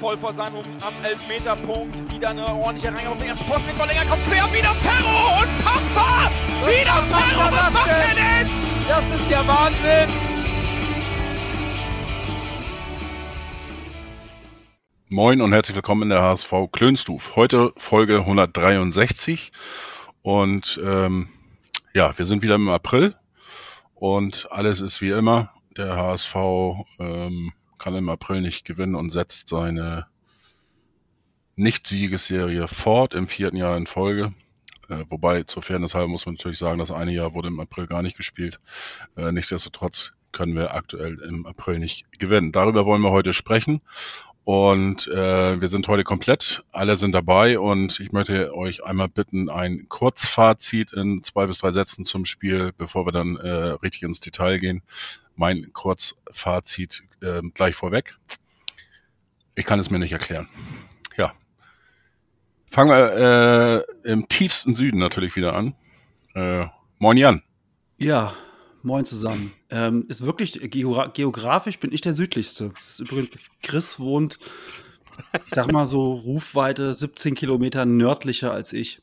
voll vor seinem am Elfmeterpunkt. Wieder eine ordentliche Reihe auf den ersten Posten mit Verlänger. Kommt quer, wieder Ferro! Unfassbar! Was wieder Ferro! das Was macht er denn? denn? Das ist ja Wahnsinn! Moin und herzlich willkommen in der HSV Klönstuf. Heute Folge 163 und ähm, ja, wir sind wieder im April und alles ist wie immer. Der HSV ähm, kann im April nicht gewinnen und setzt seine Nicht-Siegesserie fort im vierten Jahr in Folge. Äh, wobei, zur Fairness halber muss man natürlich sagen, das eine Jahr wurde im April gar nicht gespielt. Äh, nichtsdestotrotz können wir aktuell im April nicht gewinnen. Darüber wollen wir heute sprechen. Und äh, wir sind heute komplett, alle sind dabei und ich möchte euch einmal bitten, ein Kurzfazit in zwei bis drei Sätzen zum Spiel, bevor wir dann äh, richtig ins Detail gehen. Mein Kurzfazit äh, gleich vorweg. Ich kann es mir nicht erklären. Ja. Fangen wir äh, im tiefsten Süden natürlich wieder an. Äh, moin Jan. Ja, moin zusammen. Ähm, ist wirklich, geogra geografisch bin ich der südlichste. Das ist übrigens, Chris wohnt, ich sag mal so, Rufweite 17 Kilometer nördlicher als ich.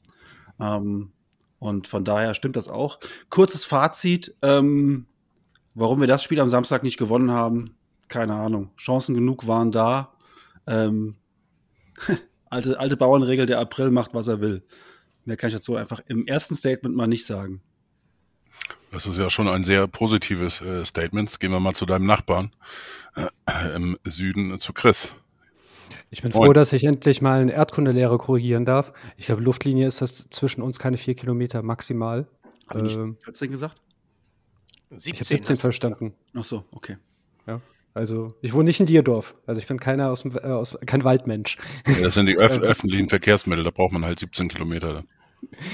Ähm, und von daher stimmt das auch. Kurzes Fazit, ähm, warum wir das Spiel am Samstag nicht gewonnen haben, keine Ahnung. Chancen genug waren da. Ähm, alte, alte Bauernregel, der April macht, was er will. Mehr kann ich dazu einfach im ersten Statement mal nicht sagen. Das ist ja schon ein sehr positives äh, Statement. Gehen wir mal zu deinem Nachbarn äh, im Süden, äh, zu Chris. Ich bin froh, dass ich endlich mal eine Erdkundelehre korrigieren darf. Ich glaube, Luftlinie ist das zwischen uns keine vier Kilometer maximal. Habe ich Ähm, 14 gesagt? 17 ich habe 17 verstanden. Ach so, okay. Ja. Also, ich wohne nicht in Dierdorf. Also, ich bin keiner aus dem, äh, aus, kein Waldmensch. Ja, das sind die öf öffentlichen Verkehrsmittel, da braucht man halt 17 Kilometer.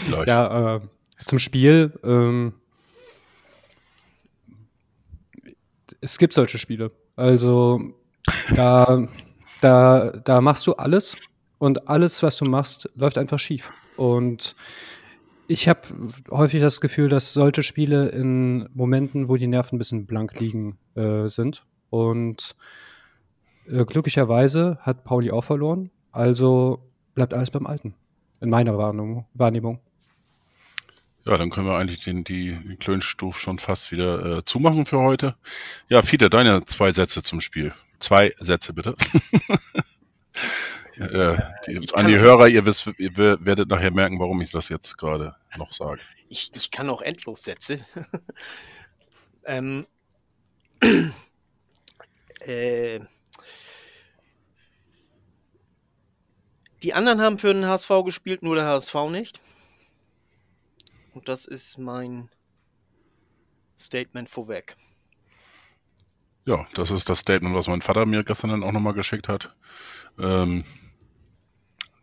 Vielleicht. Ja, äh, zum Spiel. Ähm, es gibt solche Spiele. Also, da, da, da machst du alles und alles, was du machst, läuft einfach schief. Und ich habe häufig das Gefühl, dass solche Spiele in Momenten, wo die Nerven ein bisschen blank liegen, äh, sind. Und äh, glücklicherweise hat Pauli auch verloren. Also bleibt alles beim Alten. In meiner Wahrnehmung. Ja, dann können wir eigentlich den, die, die Klönstuf schon fast wieder äh, zumachen für heute. Ja, Fiete, deine zwei Sätze zum Spiel. Zwei Sätze bitte. äh, die, an die Hörer, ihr, wisst, ihr werdet nachher merken, warum ich das jetzt gerade noch sage. Ich, ich kann auch endlos Sätze. ähm, äh, die anderen haben für den HSV gespielt, nur der HSV nicht. Und das ist mein Statement vorweg. Ja, das ist das Statement, was mein Vater mir gestern dann auch nochmal geschickt hat. Ähm,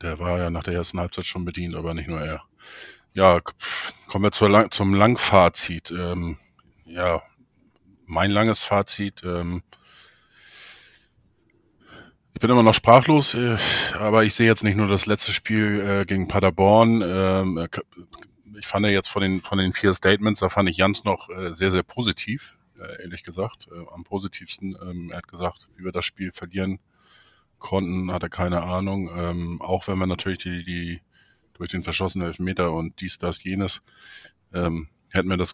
der war ja nach der ersten Halbzeit schon bedient, aber nicht nur er. Ja, kommen wir zur Lang zum Langfazit. Ähm, ja, mein langes Fazit. Ähm, ich bin immer noch sprachlos, äh, aber ich sehe jetzt nicht nur das letzte Spiel äh, gegen Paderborn. Ähm, ich fand ja jetzt von den, von den vier Statements, da fand ich Jans noch äh, sehr, sehr positiv, äh, ehrlich gesagt. Äh, am positivsten. Ähm, er hat gesagt, wie wir das Spiel verlieren konnten, hat er keine Ahnung. Ähm, auch wenn wir natürlich die, die durch den verschossenen Elfmeter und dies, das, jenes, ähm, hätten wir das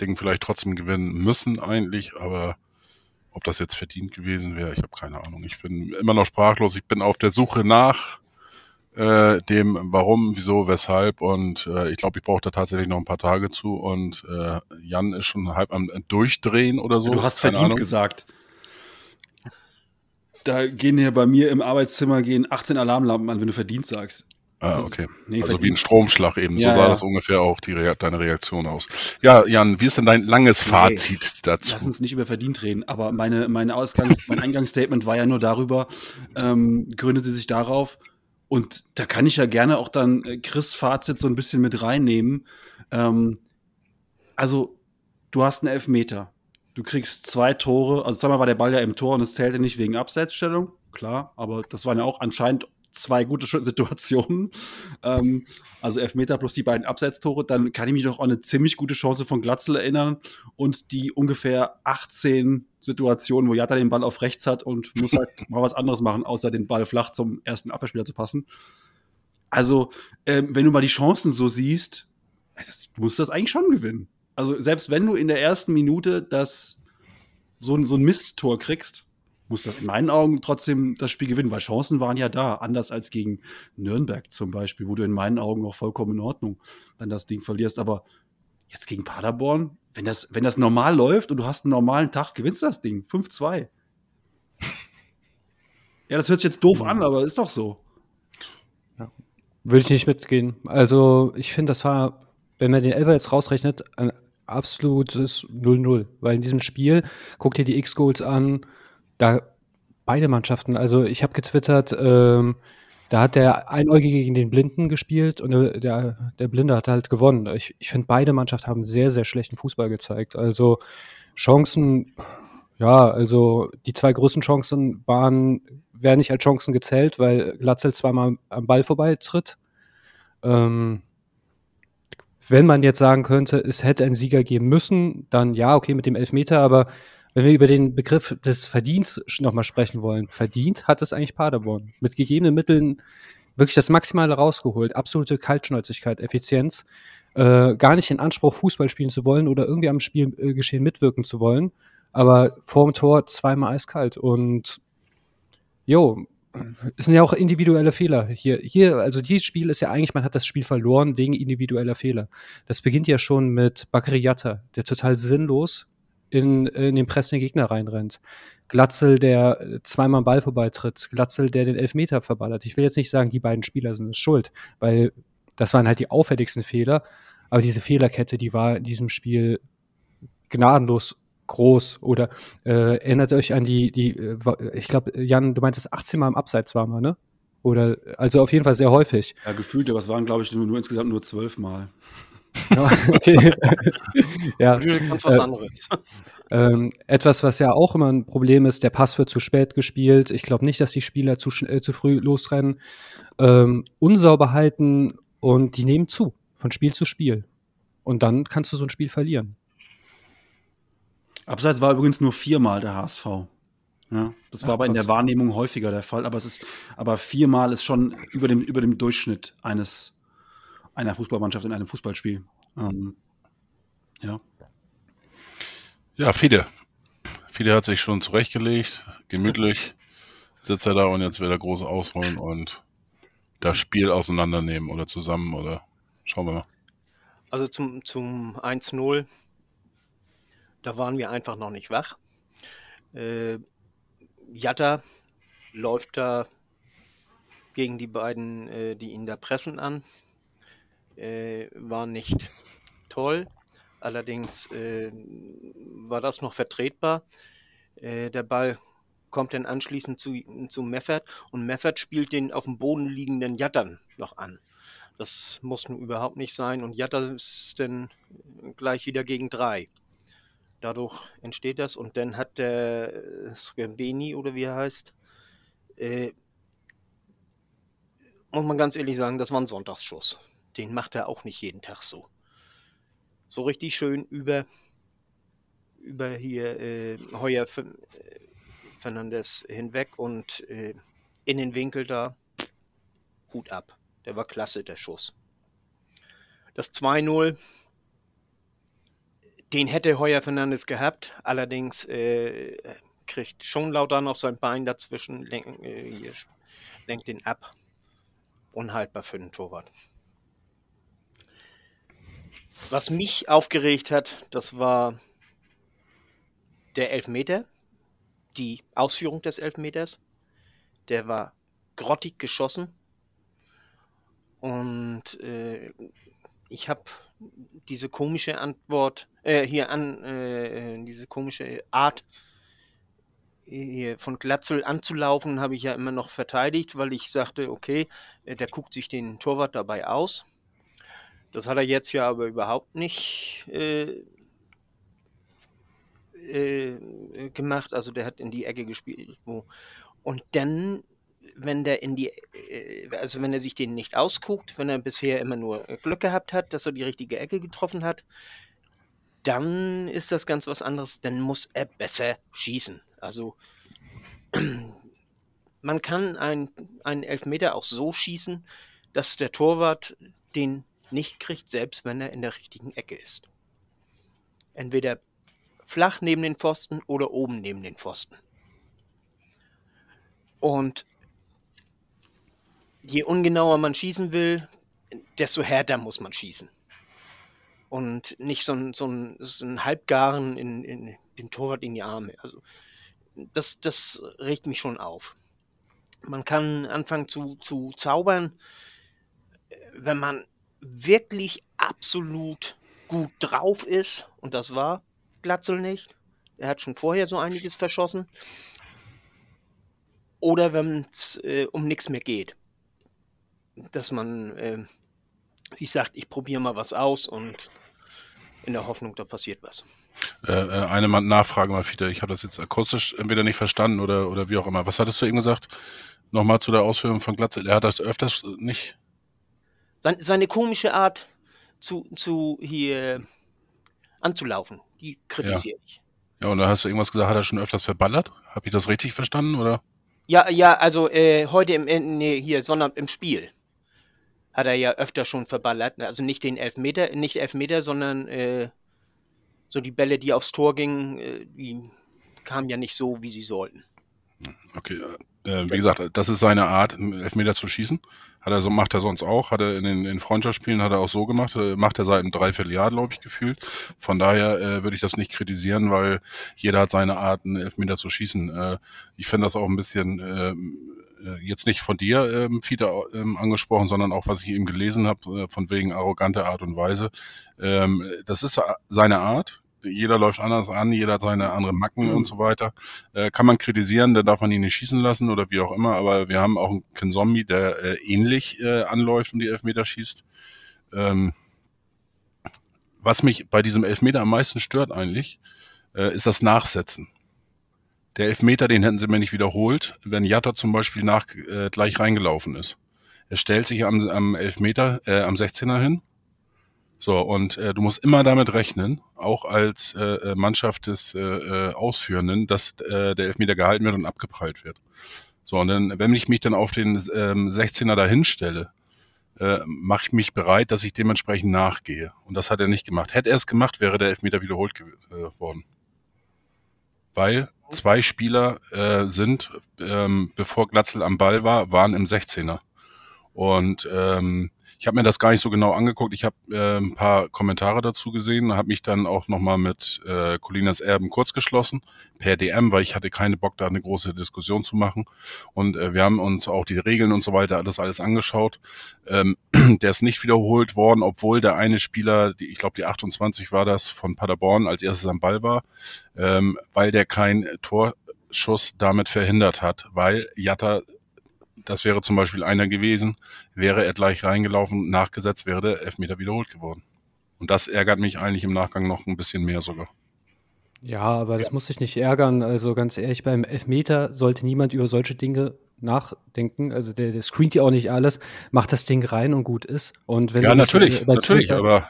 Ding vielleicht trotzdem gewinnen müssen eigentlich, aber ob das jetzt verdient gewesen wäre, ich habe keine Ahnung. Ich bin immer noch sprachlos. Ich bin auf der Suche nach äh, dem Warum, wieso, weshalb und äh, ich glaube, ich brauche da tatsächlich noch ein paar Tage zu und äh, Jan ist schon halb am Durchdrehen oder so. Du hast verdient gesagt. Da gehen hier bei mir im Arbeitszimmer gehen 18 Alarmlampen an, wenn du verdient sagst. Ah, okay. Nee, also verdient. wie ein Stromschlag eben. Ja, so sah ja. das ungefähr auch die Rea deine Reaktion aus. Ja, Jan, wie ist denn dein langes Fazit nee, dazu? Lass uns nicht über verdient reden, aber meine, meine Ausgangs-, mein Eingangsstatement war ja nur darüber, ähm, gründete sich darauf, und da kann ich ja gerne auch dann äh, Chris Fazit so ein bisschen mit reinnehmen. Ähm, also, du hast einen Elfmeter. Du kriegst zwei Tore. Also, zweimal war der Ball ja im Tor und es zählte nicht wegen Abseitsstellung. Klar, aber das waren ja auch anscheinend zwei gute Situationen. Ähm, also Elfmeter plus die beiden Abseitstore. Dann kann ich mich noch an eine ziemlich gute Chance von Glatzel erinnern und die ungefähr 18 Situationen, wo Jatta den Ball auf rechts hat und muss halt mal was anderes machen, außer den Ball flach zum ersten Abwehrspieler zu passen. Also, ähm, wenn du mal die Chancen so siehst, das, du musst das eigentlich schon gewinnen. Also, selbst wenn du in der ersten Minute das so, ein so ein Misttor kriegst, muss das in meinen Augen trotzdem das Spiel gewinnen, weil Chancen waren ja da, anders als gegen Nürnberg zum Beispiel, wo du in meinen Augen auch vollkommen in Ordnung dann das Ding verlierst. Aber jetzt gegen Paderborn, wenn das, wenn das normal läuft und du hast einen normalen Tag, gewinnst du das Ding. 5-2. Ja, das hört sich jetzt doof an, aber ist doch so. Ja. Würde ich nicht mitgehen. Also, ich finde, das war, wenn man den Elfer jetzt rausrechnet, ein absolutes 0-0. Weil in diesem Spiel, guck dir die X-Goals an, da beide Mannschaften, also ich habe getwittert, ähm, da hat der Einäugige gegen den Blinden gespielt und der, der Blinde hat halt gewonnen. Ich, ich finde, beide Mannschaften haben sehr, sehr schlechten Fußball gezeigt. Also Chancen, ja, also die zwei größten Chancen waren, werden nicht als Chancen gezählt, weil Glatzel zweimal am Ball vorbeitritt. Ähm, wenn man jetzt sagen könnte, es hätte einen Sieger geben müssen, dann ja, okay, mit dem Elfmeter, aber wenn wir über den Begriff des Verdienst nochmal sprechen wollen, verdient hat es eigentlich Paderborn. Mit gegebenen Mitteln wirklich das Maximale rausgeholt. Absolute Kaltschnäuzigkeit, Effizienz. Äh, gar nicht in Anspruch, Fußball spielen zu wollen oder irgendwie am Spielgeschehen mitwirken zu wollen. Aber vorm Tor zweimal eiskalt. Und jo, es sind ja auch individuelle Fehler. Hier, hier, also dieses Spiel ist ja eigentlich, man hat das Spiel verloren wegen individueller Fehler. Das beginnt ja schon mit Bakary Yatta, der total sinnlos in, in den pressenden Gegner reinrennt. Glatzel, der zweimal Ball vorbeitritt. Glatzel, der den Elfmeter verballert. Ich will jetzt nicht sagen, die beiden Spieler sind es schuld, weil das waren halt die auffälligsten Fehler. Aber diese Fehlerkette, die war in diesem Spiel gnadenlos groß. Oder äh, erinnert euch an die, die, äh, ich glaube, Jan, du meintest 18 Mal im Abseits war mal, ne? Oder also auf jeden Fall sehr häufig. Ja, gefühlt, aber es waren, glaube ich, nur, nur insgesamt nur zwölf Mal. okay. ja. Ganz was äh, anderes. Ähm, etwas, was ja auch immer ein Problem ist, der Pass wird zu spät gespielt. Ich glaube nicht, dass die Spieler zu, äh, zu früh losrennen. Ähm, Unsauberheiten und die nehmen zu, von Spiel zu Spiel. Und dann kannst du so ein Spiel verlieren. Abseits war übrigens nur viermal der HSV. Ja, das war Ach, aber in der Wahrnehmung häufiger der Fall, aber es ist, aber viermal ist schon über dem, über dem Durchschnitt eines einer Fußballmannschaft in einem Fußballspiel. Ähm, ja. Ja, Fide. Fide hat sich schon zurechtgelegt, gemütlich sitzt er da und jetzt will er groß ausholen und das Spiel auseinandernehmen oder zusammen oder schauen wir mal. Also zum, zum 1-0, da waren wir einfach noch nicht wach. Äh, Jatta läuft da gegen die beiden, äh, die ihn da pressen an äh, war nicht toll. Allerdings äh, war das noch vertretbar. Äh, der Ball kommt dann anschließend zu, zu Meffert und Meffert spielt den auf dem Boden liegenden Jattern noch an. Das muss nun überhaupt nicht sein und Jatter ist dann gleich wieder gegen drei. Dadurch entsteht das und dann hat der Srebeni oder wie er heißt, äh, muss man ganz ehrlich sagen, das war ein Sonntagsschuss den macht er auch nicht jeden Tag so. So richtig schön über, über hier äh, Heuer äh, Fernandes hinweg und äh, in den Winkel da. Hut ab. Der war klasse, der Schuss. Das 2-0, den hätte Heuer Fernandes gehabt, allerdings äh, kriegt schon lauter noch sein Bein dazwischen, lenkt, äh, lenkt den ab. Unhaltbar für den Torwart. Was mich aufgeregt hat, das war der Elfmeter, die Ausführung des Elfmeters. Der war grottig geschossen. Und äh, ich habe diese komische Antwort, äh, hier an, äh, diese komische Art, von Glatzel anzulaufen, habe ich ja immer noch verteidigt, weil ich sagte, okay, äh, der guckt sich den Torwart dabei aus. Das hat er jetzt ja aber überhaupt nicht äh, äh, gemacht. Also der hat in die Ecke gespielt. Wo. Und dann wenn der in die, äh, also wenn er sich den nicht ausguckt, wenn er bisher immer nur Glück gehabt hat, dass er die richtige Ecke getroffen hat, dann ist das ganz was anderes. Dann muss er besser schießen. Also man kann ein, einen Elfmeter auch so schießen, dass der Torwart den nicht kriegt, selbst wenn er in der richtigen Ecke ist. Entweder flach neben den Pfosten oder oben neben den Pfosten. Und je ungenauer man schießen will, desto härter muss man schießen. Und nicht so ein, so ein, so ein Halbgaren in, in den Torwart in die Arme. Also das, das regt mich schon auf. Man kann anfangen zu, zu zaubern, wenn man wirklich absolut gut drauf ist, und das war Glatzel nicht. Er hat schon vorher so einiges verschossen. Oder wenn es äh, um nichts mehr geht. Dass man, äh, wie sagt, ich probiere mal was aus und in der Hoffnung, da passiert was. Äh, äh eine Nachfrage mal, Peter. Ich habe das jetzt akustisch entweder nicht verstanden oder, oder wie auch immer. Was hattest du eben gesagt? Nochmal zu der Ausführung von Glatzel. Er hat das öfters nicht. Seine, seine komische Art zu, zu hier anzulaufen, die kritisiere ja. ich. Ja, und da hast du irgendwas gesagt, hat er schon öfters verballert? Habe ich das richtig verstanden, oder? Ja, ja, also äh, heute im, äh, nee, hier, sondern im Spiel hat er ja öfter schon verballert. Also nicht den Elfmeter, nicht Elfmeter, sondern äh, so die Bälle, die aufs Tor gingen, äh, die kamen ja nicht so, wie sie sollten. Okay, äh, wie gesagt, das ist seine Art, Elfmeter zu schießen. Hat er so, macht er sonst auch. Hat er in den in Freundschaftsspielen hat er auch so gemacht. Äh, macht er seit einem Dreivierteljahr, glaube ich, gefühlt. Von daher äh, würde ich das nicht kritisieren, weil jeder hat seine Art, einen Elfmeter zu schießen. Äh, ich finde das auch ein bisschen äh, äh, jetzt nicht von dir, ähm, Fiete, ähm, angesprochen, sondern auch, was ich eben gelesen habe, äh, von wegen arrogante Art und Weise. Ähm, das ist seine Art jeder läuft anders an, jeder hat seine andere Macken und so weiter. Äh, kann man kritisieren, dann darf man ihn nicht schießen lassen oder wie auch immer, aber wir haben auch einen Ken Zombie, der äh, ähnlich äh, anläuft und die Elfmeter schießt. Ähm, was mich bei diesem Elfmeter am meisten stört eigentlich, äh, ist das Nachsetzen. Der Elfmeter, den hätten sie mir nicht wiederholt, wenn Jatta zum Beispiel nach, äh, gleich reingelaufen ist. Er stellt sich am, am Elfmeter, äh, am 16er hin, so, und äh, du musst immer damit rechnen, auch als äh, äh, Mannschaft des äh, äh, Ausführenden, dass äh, der Elfmeter gehalten wird und abgeprallt wird. So, und dann, wenn ich mich dann auf den ähm, 16er dahin stelle, äh, mache ich mich bereit, dass ich dementsprechend nachgehe. Und das hat er nicht gemacht. Hätte er es gemacht, wäre der Elfmeter wiederholt äh, worden. Weil zwei Spieler äh, sind, ähm, bevor Glatzel am Ball war, waren im 16er. Und ähm, ich habe mir das gar nicht so genau angeguckt. Ich habe äh, ein paar Kommentare dazu gesehen, habe mich dann auch nochmal mit äh, Colinas Erben kurz geschlossen per DM, weil ich hatte keine Bock, da eine große Diskussion zu machen. Und äh, wir haben uns auch die Regeln und so weiter das alles angeschaut. Ähm, der ist nicht wiederholt worden, obwohl der eine Spieler, die, ich glaube die 28 war das, von Paderborn als erstes am Ball war, ähm, weil der kein Torschuss damit verhindert hat, weil Jatta das wäre zum Beispiel einer gewesen, wäre er gleich reingelaufen, nachgesetzt, wäre der Elfmeter wiederholt geworden. Und das ärgert mich eigentlich im Nachgang noch ein bisschen mehr sogar. Ja, aber das muss sich nicht ärgern. Also ganz ehrlich, beim Elfmeter sollte niemand über solche Dinge nachdenken. Also der, der screent ja auch nicht alles, macht das Ding rein und gut ist. Und wenn ja, du natürlich, bei natürlich, Twitter, aber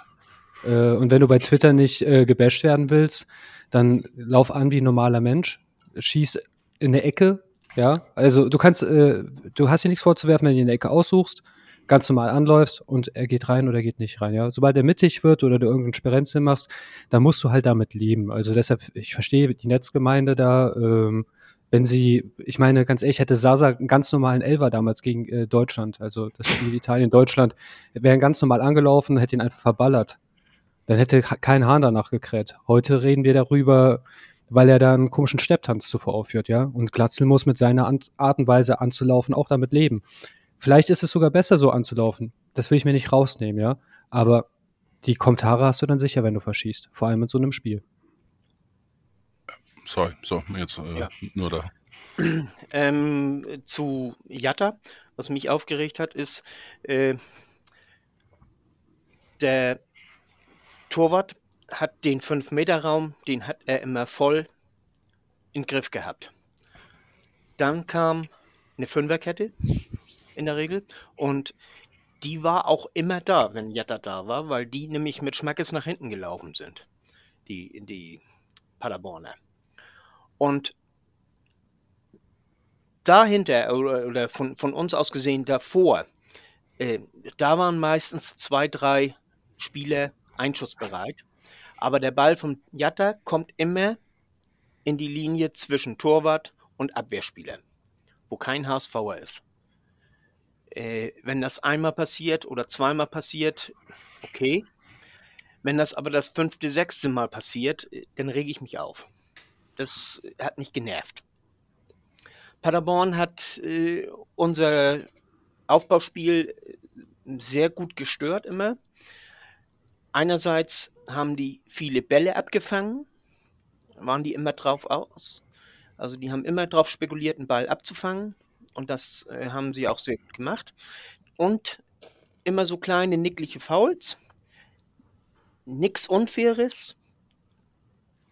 äh, und wenn du bei Twitter nicht äh, gebasht werden willst, dann lauf an wie ein normaler Mensch, schieß in der Ecke, ja, also du kannst, äh, du hast hier nichts vorzuwerfen, wenn du in der Ecke aussuchst, ganz normal anläufst und er geht rein oder geht nicht rein. Ja, sobald er mittig wird oder du irgendeinen Sperenzchen machst, dann musst du halt damit leben. Also deshalb, ich verstehe die Netzgemeinde da. Ähm, wenn sie, ich meine, ganz ehrlich, hätte Sasa einen ganz normalen Elver damals gegen äh, Deutschland, also das Spiel Italien-Deutschland, wäre ganz normal angelaufen, hätte ihn einfach verballert. Dann hätte kein Hahn danach gekräht. Heute reden wir darüber, weil er da einen komischen Stepptanz zuvor aufführt, ja. Und Glatzel muss mit seiner Art und Weise anzulaufen auch damit leben. Vielleicht ist es sogar besser, so anzulaufen. Das will ich mir nicht rausnehmen, ja. Aber die Kommentare hast du dann sicher, wenn du verschießt. Vor allem in so einem Spiel. Sorry, so, jetzt äh, ja. nur da. Ähm, zu Jatta, was mich aufgeregt hat, ist, äh, der Torwart hat den 5-Meter-Raum, den hat er immer voll im Griff gehabt. Dann kam eine Fünferkette in der Regel. Und die war auch immer da, wenn Jatta da war, weil die nämlich mit Schmackes nach hinten gelaufen sind. Die, die Paderborner. Und dahinter oder, oder von, von uns aus gesehen davor, äh, da waren meistens zwei, drei Spieler einschussbereit. Aber der Ball vom Jatta kommt immer in die Linie zwischen Torwart und Abwehrspieler, wo kein HSVer ist. Äh, wenn das einmal passiert oder zweimal passiert, okay. Wenn das aber das fünfte, sechste Mal passiert, äh, dann rege ich mich auf. Das hat mich genervt. Paderborn hat äh, unser Aufbauspiel sehr gut gestört immer. Einerseits haben die viele Bälle abgefangen, waren die immer drauf aus. Also die haben immer darauf spekuliert, einen Ball abzufangen und das äh, haben sie auch sehr gut gemacht. Und immer so kleine nickliche Fouls, nichts Unfaires,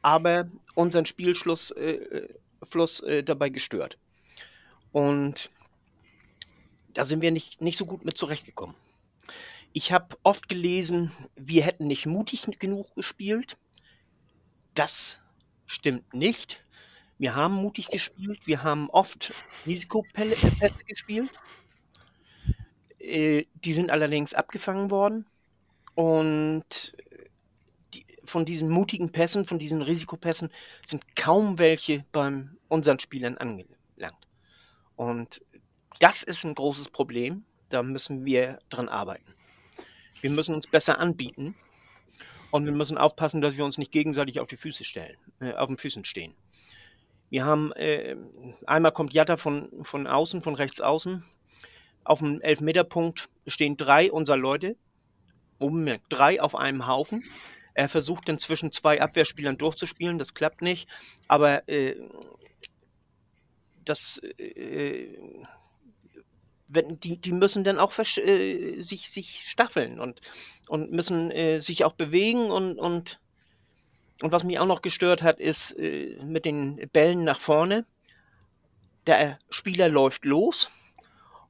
aber unseren Spielschluss äh, Fluss, äh, dabei gestört. Und da sind wir nicht, nicht so gut mit zurechtgekommen. Ich habe oft gelesen, wir hätten nicht mutig genug gespielt. Das stimmt nicht. Wir haben mutig gespielt, wir haben oft Risikopässe gespielt. Äh, die sind allerdings abgefangen worden. Und die, von diesen mutigen Pässen, von diesen Risikopässen, sind kaum welche bei unseren Spielern angelangt. Und das ist ein großes Problem. Da müssen wir dran arbeiten. Wir müssen uns besser anbieten. Und wir müssen aufpassen, dass wir uns nicht gegenseitig auf die Füße stellen, äh, auf den Füßen stehen. Wir haben, äh, einmal kommt Jatta von, von außen, von rechts außen. Auf dem Elfmeterpunkt stehen drei unserer Leute. Oben drei auf einem Haufen. Er versucht dann zwischen zwei Abwehrspielern durchzuspielen, das klappt nicht. Aber äh, das, äh, wenn, die, die müssen dann auch äh, sich, sich staffeln und, und müssen äh, sich auch bewegen und, und und was mich auch noch gestört hat, ist äh, mit den Bällen nach vorne. Der Spieler läuft los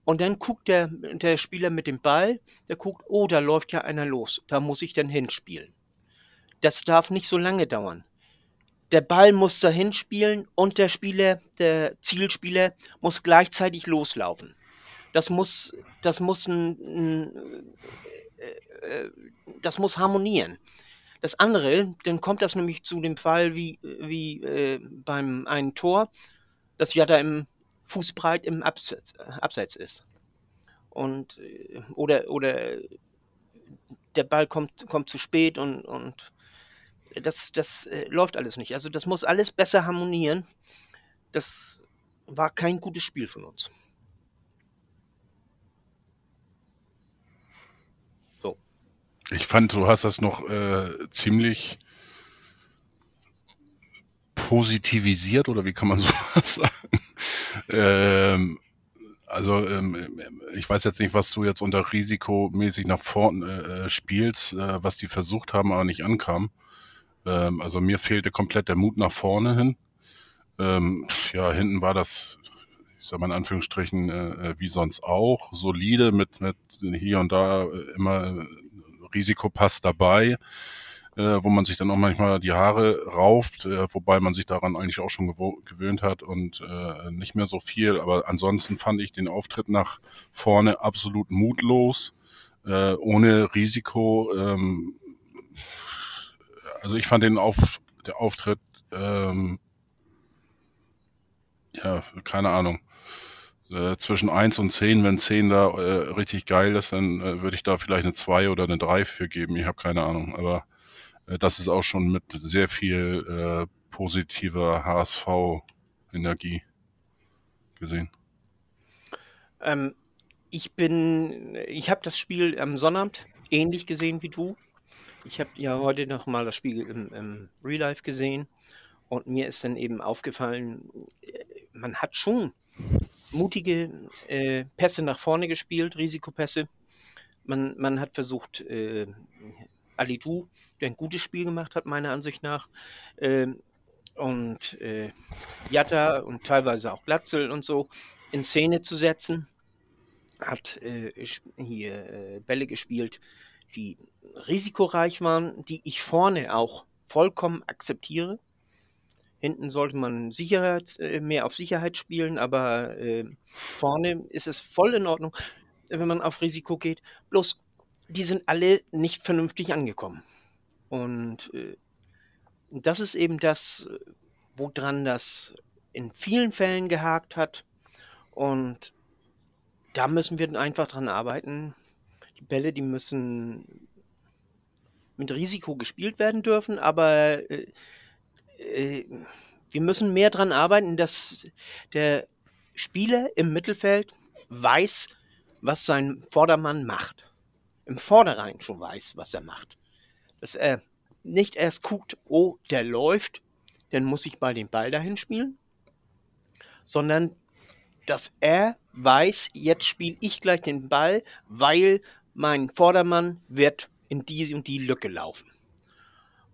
und dann guckt der, der Spieler mit dem Ball, der guckt, oh, da läuft ja einer los, da muss ich dann hinspielen. Das darf nicht so lange dauern. Der Ball muss dahin spielen und der Spieler, der Zielspieler, muss gleichzeitig loslaufen. Das muss, das muss ein, ein äh, äh, das muss harmonieren. Das andere, dann kommt das nämlich zu dem Fall wie, wie äh, beim einen Tor, das ja da im Fußbreit im Abseits, Abseits ist. Und äh, oder oder der Ball kommt, kommt zu spät und, und das, das äh, läuft alles nicht. Also das muss alles besser harmonieren. Das war kein gutes Spiel von uns. Ich fand, du hast das noch äh, ziemlich positivisiert oder wie kann man sowas sagen? ähm, also ähm, ich weiß jetzt nicht, was du jetzt unter risikomäßig nach vorne äh, spielst, äh, was die versucht haben, aber nicht ankam. Ähm, also mir fehlte komplett der Mut nach vorne hin. Ähm, ja, hinten war das, ich sag mal in Anführungsstrichen, äh, wie sonst auch, solide mit, mit hier und da äh, immer Risikopass dabei, äh, wo man sich dann auch manchmal die Haare rauft, äh, wobei man sich daran eigentlich auch schon gewöhnt hat und äh, nicht mehr so viel. Aber ansonsten fand ich den Auftritt nach vorne absolut mutlos, äh, ohne Risiko. Ähm, also ich fand den Auf, der Auftritt, ähm, ja, keine Ahnung äh, zwischen 1 und 10, wenn 10 da äh, richtig geil ist, dann äh, würde ich da vielleicht eine 2 oder eine 3 für geben. Ich habe keine Ahnung. Aber äh, das ist auch schon mit sehr viel äh, positiver HSV-Energie gesehen. Ähm, ich bin, ich habe das Spiel am Sonnabend ähnlich gesehen wie du. Ich habe ja heute noch mal das Spiel im, im Real Life gesehen und mir ist dann eben aufgefallen, man hat schon mutige äh, Pässe nach vorne gespielt, Risikopässe. Man, man hat versucht, äh, Alidu, der ein gutes Spiel gemacht hat, meiner Ansicht nach, äh, und äh, Jatta und teilweise auch Glatzel und so, in Szene zu setzen, hat äh, hier äh, Bälle gespielt, die risikoreich waren, die ich vorne auch vollkommen akzeptiere. Hinten sollte man Sicherheit, äh, mehr auf Sicherheit spielen, aber äh, vorne ist es voll in Ordnung, wenn man auf Risiko geht. Bloß, die sind alle nicht vernünftig angekommen. Und äh, das ist eben das, woran das in vielen Fällen gehakt hat. Und da müssen wir einfach dran arbeiten. Die Bälle, die müssen mit Risiko gespielt werden dürfen, aber äh, wir müssen mehr dran arbeiten, dass der Spieler im Mittelfeld weiß, was sein Vordermann macht. Im Vorderein schon weiß, was er macht. Dass er nicht erst guckt, oh, der läuft, dann muss ich mal den Ball dahin spielen, sondern dass er weiß, jetzt spiele ich gleich den Ball, weil mein Vordermann wird in die und die Lücke laufen.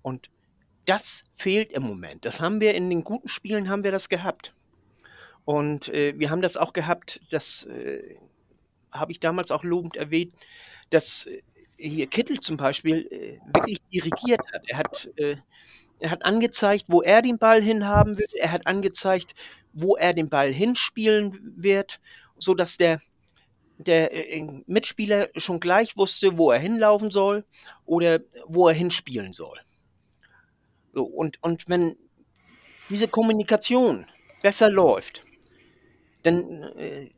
Und das fehlt im Moment. Das haben wir in den guten Spielen haben wir das gehabt. Und äh, wir haben das auch gehabt, das äh, habe ich damals auch lobend erwähnt, dass äh, hier Kittel zum Beispiel äh, wirklich dirigiert hat. Er hat, äh, er hat angezeigt, wo er den Ball hinhaben will. Er hat angezeigt, wo er den Ball hinspielen wird, so dass der der äh, Mitspieler schon gleich wusste, wo er hinlaufen soll oder wo er hinspielen soll. So, und, und wenn diese Kommunikation besser läuft, dann äh,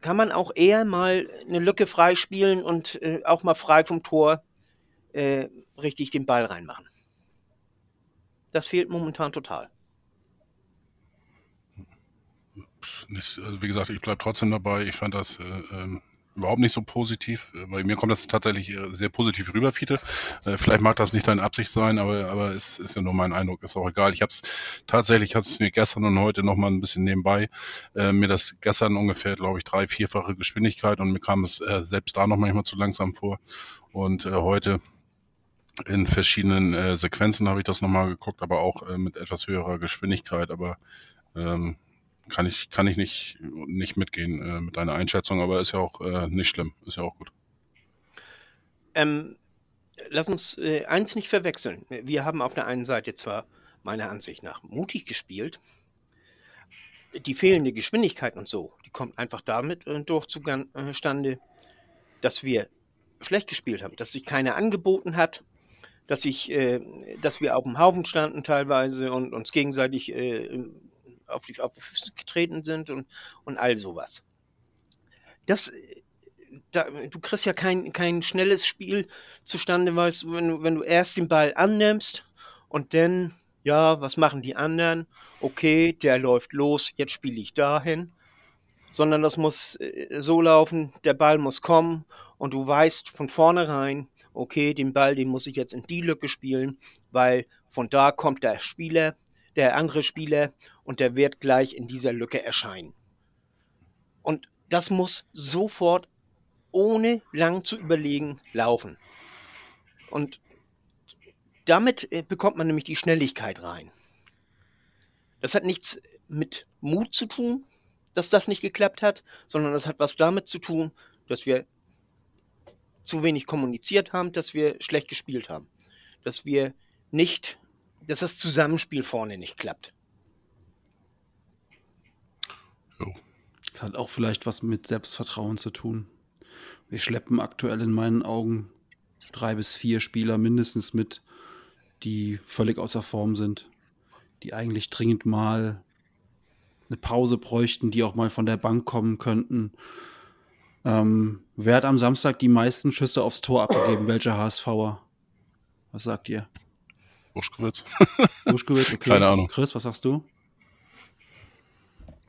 kann man auch eher mal eine Lücke freispielen und äh, auch mal frei vom Tor äh, richtig den Ball reinmachen. Das fehlt momentan total. Nicht, also wie gesagt, ich bleibe trotzdem dabei. Ich fand das äh, ähm, überhaupt nicht so positiv. Bei mir kommt das tatsächlich äh, sehr positiv rüber, Fiete. Äh, vielleicht mag das nicht deine Absicht sein, aber, aber es ist ja nur mein Eindruck, ist auch egal. Ich habe es tatsächlich, habe es mir gestern und heute noch mal ein bisschen nebenbei, äh, mir das gestern ungefähr, glaube ich, drei, vierfache Geschwindigkeit und mir kam es äh, selbst da noch manchmal zu langsam vor. Und äh, heute in verschiedenen äh, Sequenzen habe ich das nochmal geguckt, aber auch äh, mit etwas höherer Geschwindigkeit, aber ähm, kann ich, kann ich nicht, nicht mitgehen äh, mit deiner Einschätzung, aber ist ja auch äh, nicht schlimm, ist ja auch gut. Ähm, lass uns äh, eins nicht verwechseln. Wir haben auf der einen Seite zwar meiner Ansicht nach mutig gespielt, die fehlende Geschwindigkeit und so, die kommt einfach damit äh, durch zustande, dass wir schlecht gespielt haben, dass sich keiner angeboten hat, dass ich, äh, dass wir auf dem Haufen standen teilweise und uns gegenseitig äh, auf die, auf Füße getreten sind und, und all sowas. Das, da, du kriegst ja kein, kein schnelles Spiel zustande, weißt, wenn, du, wenn du erst den Ball annimmst und dann, ja, was machen die anderen? Okay, der läuft los, jetzt spiele ich dahin. Sondern das muss äh, so laufen, der Ball muss kommen und du weißt von vornherein, okay, den Ball, den muss ich jetzt in die Lücke spielen, weil von da kommt der Spieler, der andere Spieler und der wird gleich in dieser Lücke erscheinen. Und das muss sofort, ohne lang zu überlegen, laufen. Und damit äh, bekommt man nämlich die Schnelligkeit rein. Das hat nichts mit Mut zu tun, dass das nicht geklappt hat, sondern das hat was damit zu tun, dass wir zu wenig kommuniziert haben, dass wir schlecht gespielt haben, dass wir nicht dass das Zusammenspiel vorne nicht klappt. Das hat auch vielleicht was mit Selbstvertrauen zu tun. Wir schleppen aktuell in meinen Augen drei bis vier Spieler mindestens mit, die völlig außer Form sind, die eigentlich dringend mal eine Pause bräuchten, die auch mal von der Bank kommen könnten. Ähm, wer hat am Samstag die meisten Schüsse aufs Tor abgegeben? Welcher HSVer? Was sagt ihr? Buschkowitz. Buschkowitz, okay. Keine Ahnung. Chris, was sagst du?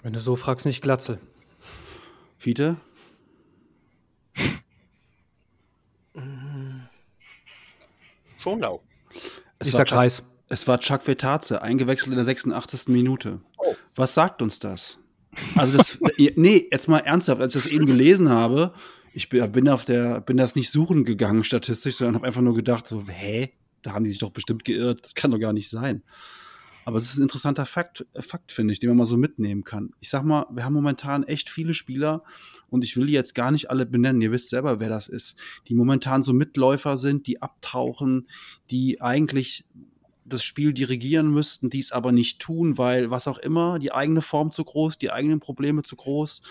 Wenn du so fragst, nicht Glatze. Fiete? Schonlau. Es ich sag Chuck, Reis. Es war Chuck Vetaze, eingewechselt in der 86. Minute. Oh. Was sagt uns das? Also das, nee, jetzt mal ernsthaft, als ich das eben gelesen habe, ich bin auf der, bin das nicht suchen gegangen statistisch, sondern habe einfach nur gedacht, so, hä, da haben die sich doch bestimmt geirrt, das kann doch gar nicht sein. Aber es ist ein interessanter Fakt, Fakt finde ich, den man mal so mitnehmen kann. Ich sag mal, wir haben momentan echt viele Spieler und ich will die jetzt gar nicht alle benennen. Ihr wisst selber, wer das ist, die momentan so Mitläufer sind, die abtauchen, die eigentlich das Spiel dirigieren müssten, die es aber nicht tun, weil was auch immer, die eigene Form zu groß, die eigenen Probleme zu groß,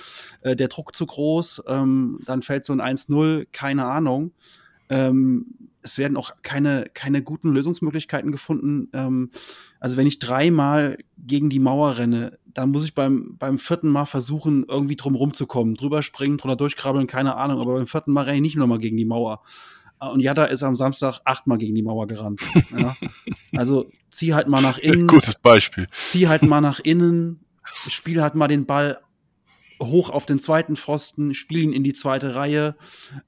äh, der Druck zu groß, ähm, dann fällt so ein 1-0, keine Ahnung. Ähm, es werden auch keine, keine guten Lösungsmöglichkeiten gefunden. Ähm, also wenn ich dreimal gegen die Mauer renne, dann muss ich beim, beim vierten Mal versuchen, irgendwie drum rumzukommen. Drüber springen, drunter durchkrabbeln, keine Ahnung. Aber beim vierten Mal renne ich nicht nur mal gegen die Mauer. Und Jada ist am Samstag achtmal gegen die Mauer gerannt. Ja? Also zieh halt mal nach innen. Gutes Beispiel. Zieh halt mal nach innen, spiel halt mal den Ball hoch auf den zweiten Pfosten, spiel ihn in die zweite Reihe,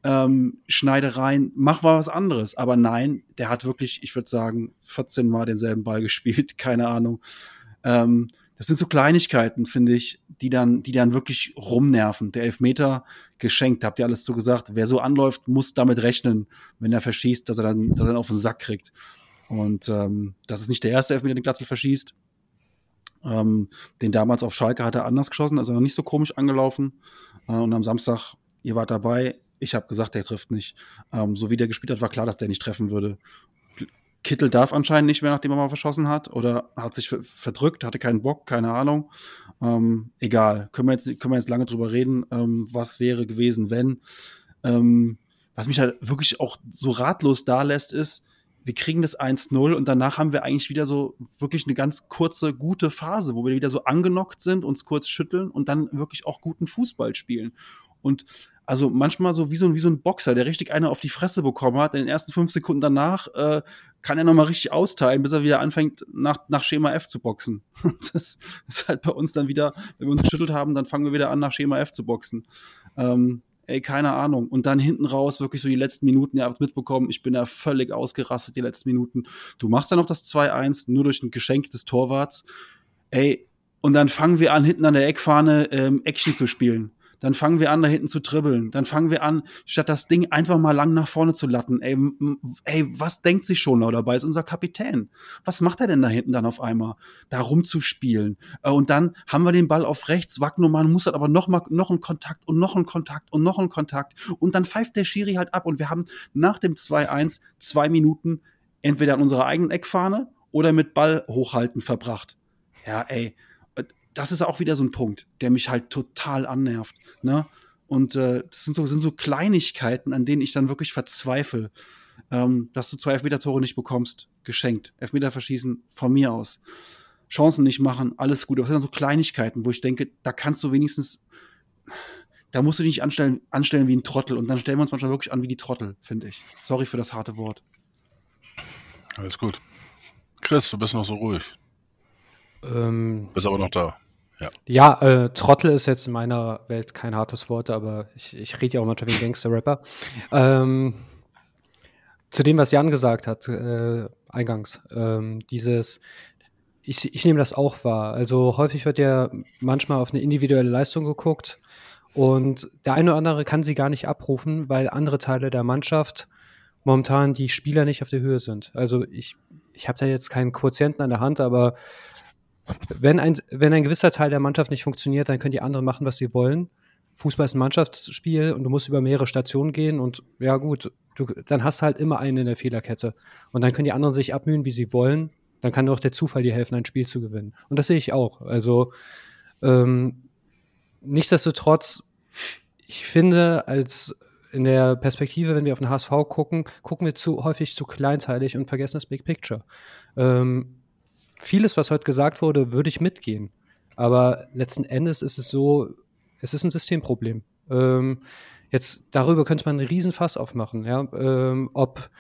ähm, schneide rein, mach mal was anderes. Aber nein, der hat wirklich, ich würde sagen, 14 Mal denselben Ball gespielt, keine Ahnung. Ähm, das sind so Kleinigkeiten, finde ich, die dann, die dann wirklich rumnerven. Der Elfmeter geschenkt, habt ihr alles so gesagt. Wer so anläuft, muss damit rechnen, wenn er verschießt, dass er dann, dass er dann auf den Sack kriegt. Und ähm, das ist nicht der erste Elfmeter, den Glatzel verschießt. Ähm, den damals auf Schalke hat er anders geschossen, also noch nicht so komisch angelaufen. Äh, und am Samstag, ihr wart dabei, ich habe gesagt, der trifft nicht. Ähm, so wie der gespielt hat, war klar, dass der nicht treffen würde. Kittel darf anscheinend nicht mehr, nachdem er mal verschossen hat, oder hat sich verdrückt, hatte keinen Bock, keine Ahnung. Ähm, egal, können wir, jetzt, können wir jetzt lange drüber reden, ähm, was wäre gewesen, wenn. Ähm, was mich halt wirklich auch so ratlos da lässt, ist, wir kriegen das 1-0 und danach haben wir eigentlich wieder so wirklich eine ganz kurze, gute Phase, wo wir wieder so angenockt sind, uns kurz schütteln und dann wirklich auch guten Fußball spielen. Und also manchmal so wie so, wie so ein Boxer, der richtig eine auf die Fresse bekommen hat. In den ersten fünf Sekunden danach äh, kann er nochmal richtig austeilen, bis er wieder anfängt, nach, nach Schema F zu boxen. Das ist halt bei uns dann wieder, wenn wir uns geschüttelt haben, dann fangen wir wieder an, nach Schema F zu boxen. Ähm, ey, keine Ahnung. Und dann hinten raus wirklich so die letzten Minuten, ihr habt mitbekommen, ich bin da völlig ausgerastet, die letzten Minuten. Du machst dann noch das 2-1, nur durch ein Geschenk des Torwarts. Ey, und dann fangen wir an, hinten an der Eckfahne ähm, Action zu spielen. Dann fangen wir an, da hinten zu dribbeln. Dann fangen wir an, statt das Ding einfach mal lang nach vorne zu latten. Ey, ey was denkt sich schon dabei? Ist unser Kapitän. Was macht er denn da hinten dann auf einmal? Da rumzuspielen. Äh, und dann haben wir den Ball auf rechts. Wagnumann muss dann aber noch mal, noch einen Kontakt und noch einen Kontakt und noch einen Kontakt. Und dann pfeift der Schiri halt ab. Und wir haben nach dem 2-1 zwei Minuten entweder an unserer eigenen Eckfahne oder mit Ball hochhalten verbracht. Ja, ey, das ist auch wieder so ein Punkt, der mich halt total annervt. Ne? Und äh, das sind so, sind so Kleinigkeiten, an denen ich dann wirklich verzweifle, ähm, dass du zwei Elfmeter-Tore nicht bekommst, geschenkt. Elfmeter verschießen, von mir aus. Chancen nicht machen, alles gut. Aber das sind so Kleinigkeiten, wo ich denke, da kannst du wenigstens, da musst du dich nicht anstellen, anstellen wie ein Trottel. Und dann stellen wir uns manchmal wirklich an wie die Trottel, finde ich. Sorry für das harte Wort. Alles gut. Chris, du bist noch so ruhig. Ähm, bist aber noch da. Ja, ja äh, Trottel ist jetzt in meiner Welt kein hartes Wort, aber ich, ich rede ja auch manchmal wie ein Gangster-Rapper. Ähm, zu dem, was Jan gesagt hat, äh, eingangs, ähm, dieses, ich, ich nehme das auch wahr. Also häufig wird ja manchmal auf eine individuelle Leistung geguckt und der eine oder andere kann sie gar nicht abrufen, weil andere Teile der Mannschaft momentan die Spieler nicht auf der Höhe sind. Also ich, ich habe da jetzt keinen Quotienten an der Hand, aber wenn ein, wenn ein gewisser Teil der Mannschaft nicht funktioniert, dann können die anderen machen, was sie wollen. Fußball ist ein Mannschaftsspiel und du musst über mehrere Stationen gehen und ja gut, du, dann hast du halt immer einen in der Fehlerkette. Und dann können die anderen sich abmühen, wie sie wollen. Dann kann auch der Zufall dir helfen, ein Spiel zu gewinnen. Und das sehe ich auch. Also ähm, nichtsdestotrotz, ich finde, als in der Perspektive, wenn wir auf den HSV gucken, gucken wir zu häufig zu kleinteilig und vergessen das Big Picture. Ähm, vieles, was heute gesagt wurde, würde ich mitgehen. Aber letzten Endes ist es so, es ist ein Systemproblem. Ähm, jetzt darüber könnte man einen Riesenfass aufmachen. Ja? Ähm, ob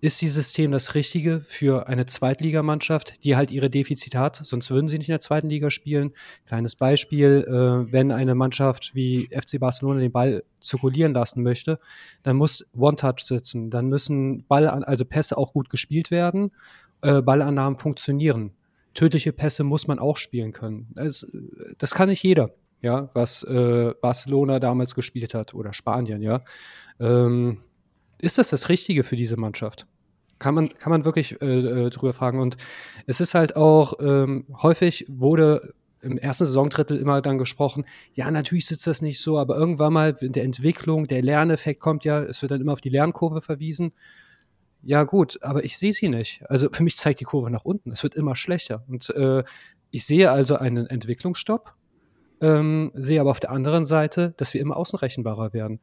ist dieses System das Richtige für eine Zweitligamannschaft, die halt ihre Defizite hat, sonst würden sie nicht in der zweiten Liga spielen. Kleines Beispiel, äh, wenn eine Mannschaft wie FC Barcelona den Ball zirkulieren lassen möchte, dann muss One-Touch sitzen, dann müssen Ball, also Pässe auch gut gespielt werden äh, Ballannahmen funktionieren. Tödliche Pässe muss man auch spielen können. Das, das kann nicht jeder, ja, was äh, Barcelona damals gespielt hat oder Spanien, ja. Ähm, ist das das Richtige für diese Mannschaft? Kann man, kann man wirklich äh, äh, drüber fragen. Und es ist halt auch, ähm, häufig wurde im ersten Saisondrittel immer dann gesprochen, ja, natürlich sitzt das nicht so, aber irgendwann mal in der Entwicklung, der Lerneffekt kommt ja, es wird dann immer auf die Lernkurve verwiesen. Ja, gut, aber ich sehe sie nicht. Also für mich zeigt die Kurve nach unten. Es wird immer schlechter. Und äh, ich sehe also einen Entwicklungsstopp, ähm, sehe aber auf der anderen Seite, dass wir immer außenrechenbarer werden.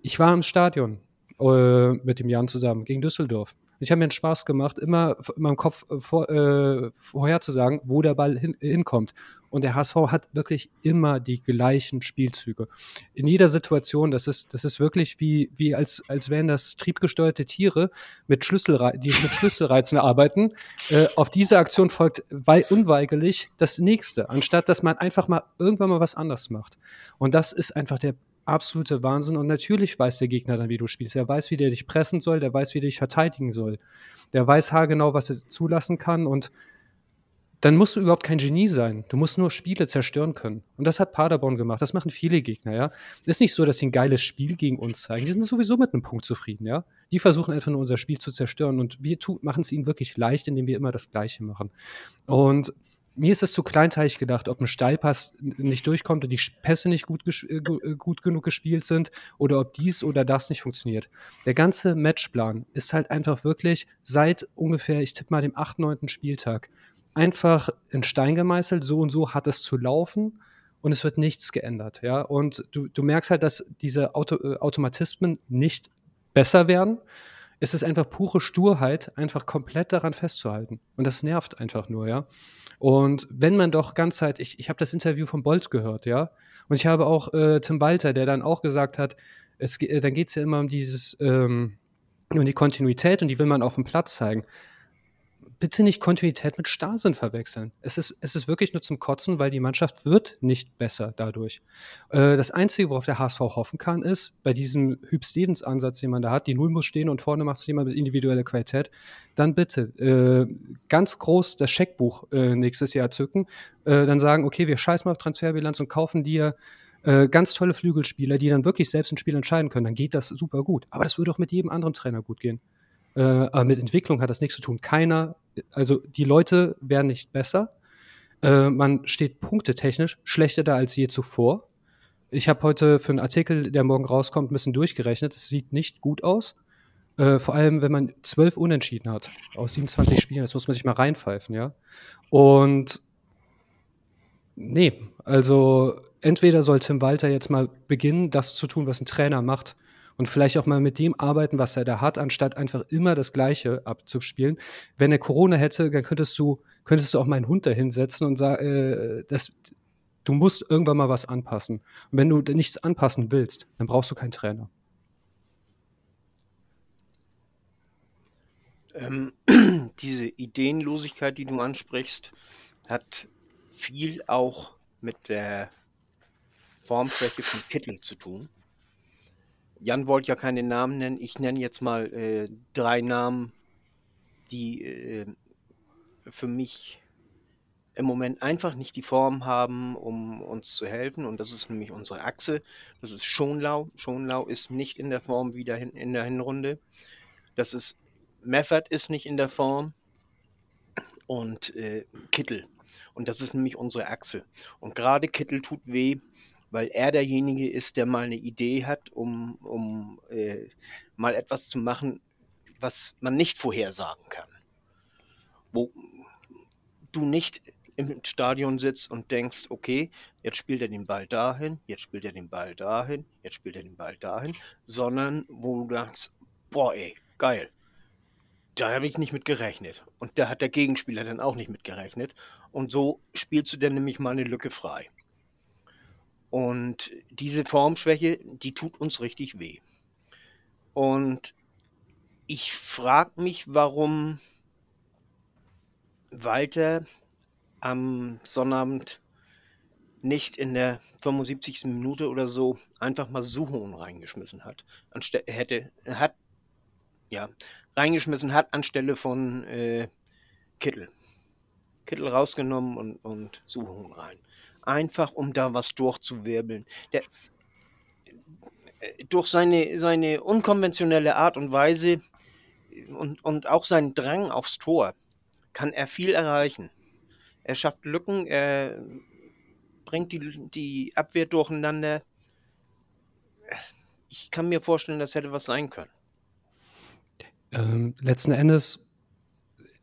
Ich war im Stadion äh, mit dem Jan zusammen gegen Düsseldorf. Ich habe mir einen Spaß gemacht, immer in meinem Kopf äh, vor, äh, vorherzusagen, wo der Ball hin, hinkommt. Und der HSV hat wirklich immer die gleichen Spielzüge. In jeder Situation, das ist, das ist wirklich wie, wie als, als wären das triebgesteuerte Tiere, mit Schlüsselre die mit Schlüsselreizen arbeiten. Äh, auf diese Aktion folgt unweigerlich das nächste, anstatt dass man einfach mal irgendwann mal was anders macht. Und das ist einfach der absolute Wahnsinn. Und natürlich weiß der Gegner dann, wie du spielst. Er weiß, wie der dich pressen soll, der weiß, wie der dich verteidigen soll. Der weiß haargenau, was er zulassen kann. Und dann musst du überhaupt kein Genie sein. Du musst nur Spiele zerstören können. Und das hat Paderborn gemacht. Das machen viele Gegner, ja. Ist nicht so, dass sie ein geiles Spiel gegen uns zeigen. Die sind sowieso mit einem Punkt zufrieden, ja. Die versuchen einfach nur unser Spiel zu zerstören. Und wir machen es ihnen wirklich leicht, indem wir immer das Gleiche machen. Und mir ist es zu kleinteilig gedacht, ob ein Steilpass nicht durchkommt und die Pässe nicht gut, äh, äh, gut genug gespielt sind oder ob dies oder das nicht funktioniert. Der ganze Matchplan ist halt einfach wirklich seit ungefähr, ich tippe mal dem 8., 9. Spieltag, einfach in Stein gemeißelt, so und so hat es zu laufen und es wird nichts geändert, ja. Und du, du merkst halt, dass diese Auto, äh, Automatismen nicht besser werden. Es ist einfach pure Sturheit, einfach komplett daran festzuhalten. Und das nervt einfach nur, ja. Und wenn man doch ganz Zeit, ich, ich habe das Interview von Bolt gehört, ja, und ich habe auch äh, Tim Walter, der dann auch gesagt hat, es, äh, dann geht es ja immer um dieses, ähm, um die Kontinuität und die will man auf dem Platz zeigen bitte nicht Kontinuität mit Starrsinn verwechseln. Es ist, es ist wirklich nur zum Kotzen, weil die Mannschaft wird nicht besser dadurch. Äh, das Einzige, worauf der HSV hoffen kann, ist, bei diesem Hüb-Stevens-Ansatz, den man da hat, die Null muss stehen und vorne macht es jemand mit individueller Qualität, dann bitte äh, ganz groß das Scheckbuch äh, nächstes Jahr zücken, äh, dann sagen, okay, wir scheißen mal auf Transferbilanz und kaufen dir äh, ganz tolle Flügelspieler, die dann wirklich selbst ein Spiel entscheiden können, dann geht das super gut. Aber das würde auch mit jedem anderen Trainer gut gehen. Äh, aber mit Entwicklung hat das nichts zu tun. Keiner, also die Leute werden nicht besser. Äh, man steht punktetechnisch schlechter da als je zuvor. Ich habe heute für einen Artikel, der morgen rauskommt, ein bisschen durchgerechnet. Es sieht nicht gut aus. Äh, vor allem, wenn man zwölf Unentschieden hat aus 27 Spielen. Das muss man sich mal reinpfeifen, ja. Und nee, also entweder soll Tim Walter jetzt mal beginnen, das zu tun, was ein Trainer macht und vielleicht auch mal mit dem arbeiten, was er da hat, anstatt einfach immer das Gleiche abzuspielen. Wenn er Corona hätte, dann könntest du, könntest du auch meinen Hund da hinsetzen und sagen, äh, das, du musst irgendwann mal was anpassen. Und wenn du nichts anpassen willst, dann brauchst du keinen Trainer. Ähm, diese Ideenlosigkeit, die du ansprichst, hat viel auch mit der Formschwäche von Kittel zu tun. Jan wollte ja keine Namen nennen. Ich nenne jetzt mal äh, drei Namen, die äh, für mich im Moment einfach nicht die Form haben, um uns zu helfen. Und das ist nämlich unsere Achse. Das ist Schonlau. Schonlau ist nicht in der Form wieder hin, in der Hinrunde. Das ist Meffert ist nicht in der Form. Und äh, Kittel. Und das ist nämlich unsere Achse. Und gerade Kittel tut weh, weil er derjenige ist, der mal eine Idee hat, um, um äh, mal etwas zu machen, was man nicht vorhersagen kann. Wo du nicht im Stadion sitzt und denkst, okay, jetzt spielt er den Ball dahin, jetzt spielt er den Ball dahin, jetzt spielt er den Ball dahin, sondern wo du denkst, boah ey, geil. Da habe ich nicht mit gerechnet. Und da hat der Gegenspieler dann auch nicht mit gerechnet. Und so spielst du dann nämlich mal eine Lücke frei. Und diese Formschwäche, die tut uns richtig weh. Und ich frage mich, warum Walter am Sonnabend nicht in der 75. Minute oder so einfach mal Suchon reingeschmissen hat. Anstelle hätte, hat, ja, reingeschmissen hat anstelle von äh, Kittel. Kittel rausgenommen und, und Suchon rein einfach um da was durchzuwirbeln. Der, durch seine, seine unkonventionelle Art und Weise und, und auch sein Drang aufs Tor kann er viel erreichen. Er schafft Lücken, er bringt die, die Abwehr durcheinander. Ich kann mir vorstellen, das hätte was sein können. Ähm, letzten Endes,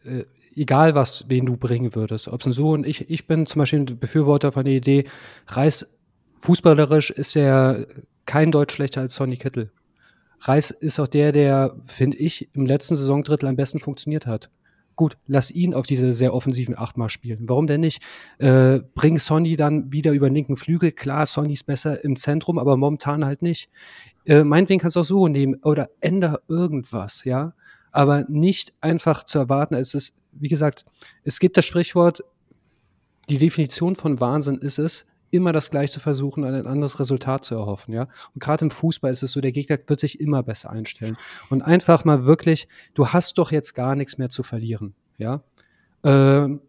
äh, egal was, wen du bringen würdest, ob es ein So und ich, ich bin zum Beispiel ein Befürworter von der Idee, Reis fußballerisch ist er kein Deutsch schlechter als Sonny Kittel. Reis ist auch der, der, finde ich, im letzten Saisondrittel am besten funktioniert hat. Gut, lass ihn auf diese sehr offensiven Achtmal spielen. Warum denn nicht? Äh, bring Sonny dann wieder über den linken Flügel. Klar, Sonny ist besser im Zentrum, aber momentan halt nicht. Äh, meinetwegen kannst du auch so nehmen oder änder irgendwas, ja. Aber nicht einfach zu erwarten, es ist, wie gesagt, es gibt das Sprichwort, die Definition von Wahnsinn ist es, immer das Gleiche zu versuchen und ein anderes Resultat zu erhoffen, ja. Und gerade im Fußball ist es so, der Gegner wird sich immer besser einstellen. Und einfach mal wirklich, du hast doch jetzt gar nichts mehr zu verlieren, ja. Ähm,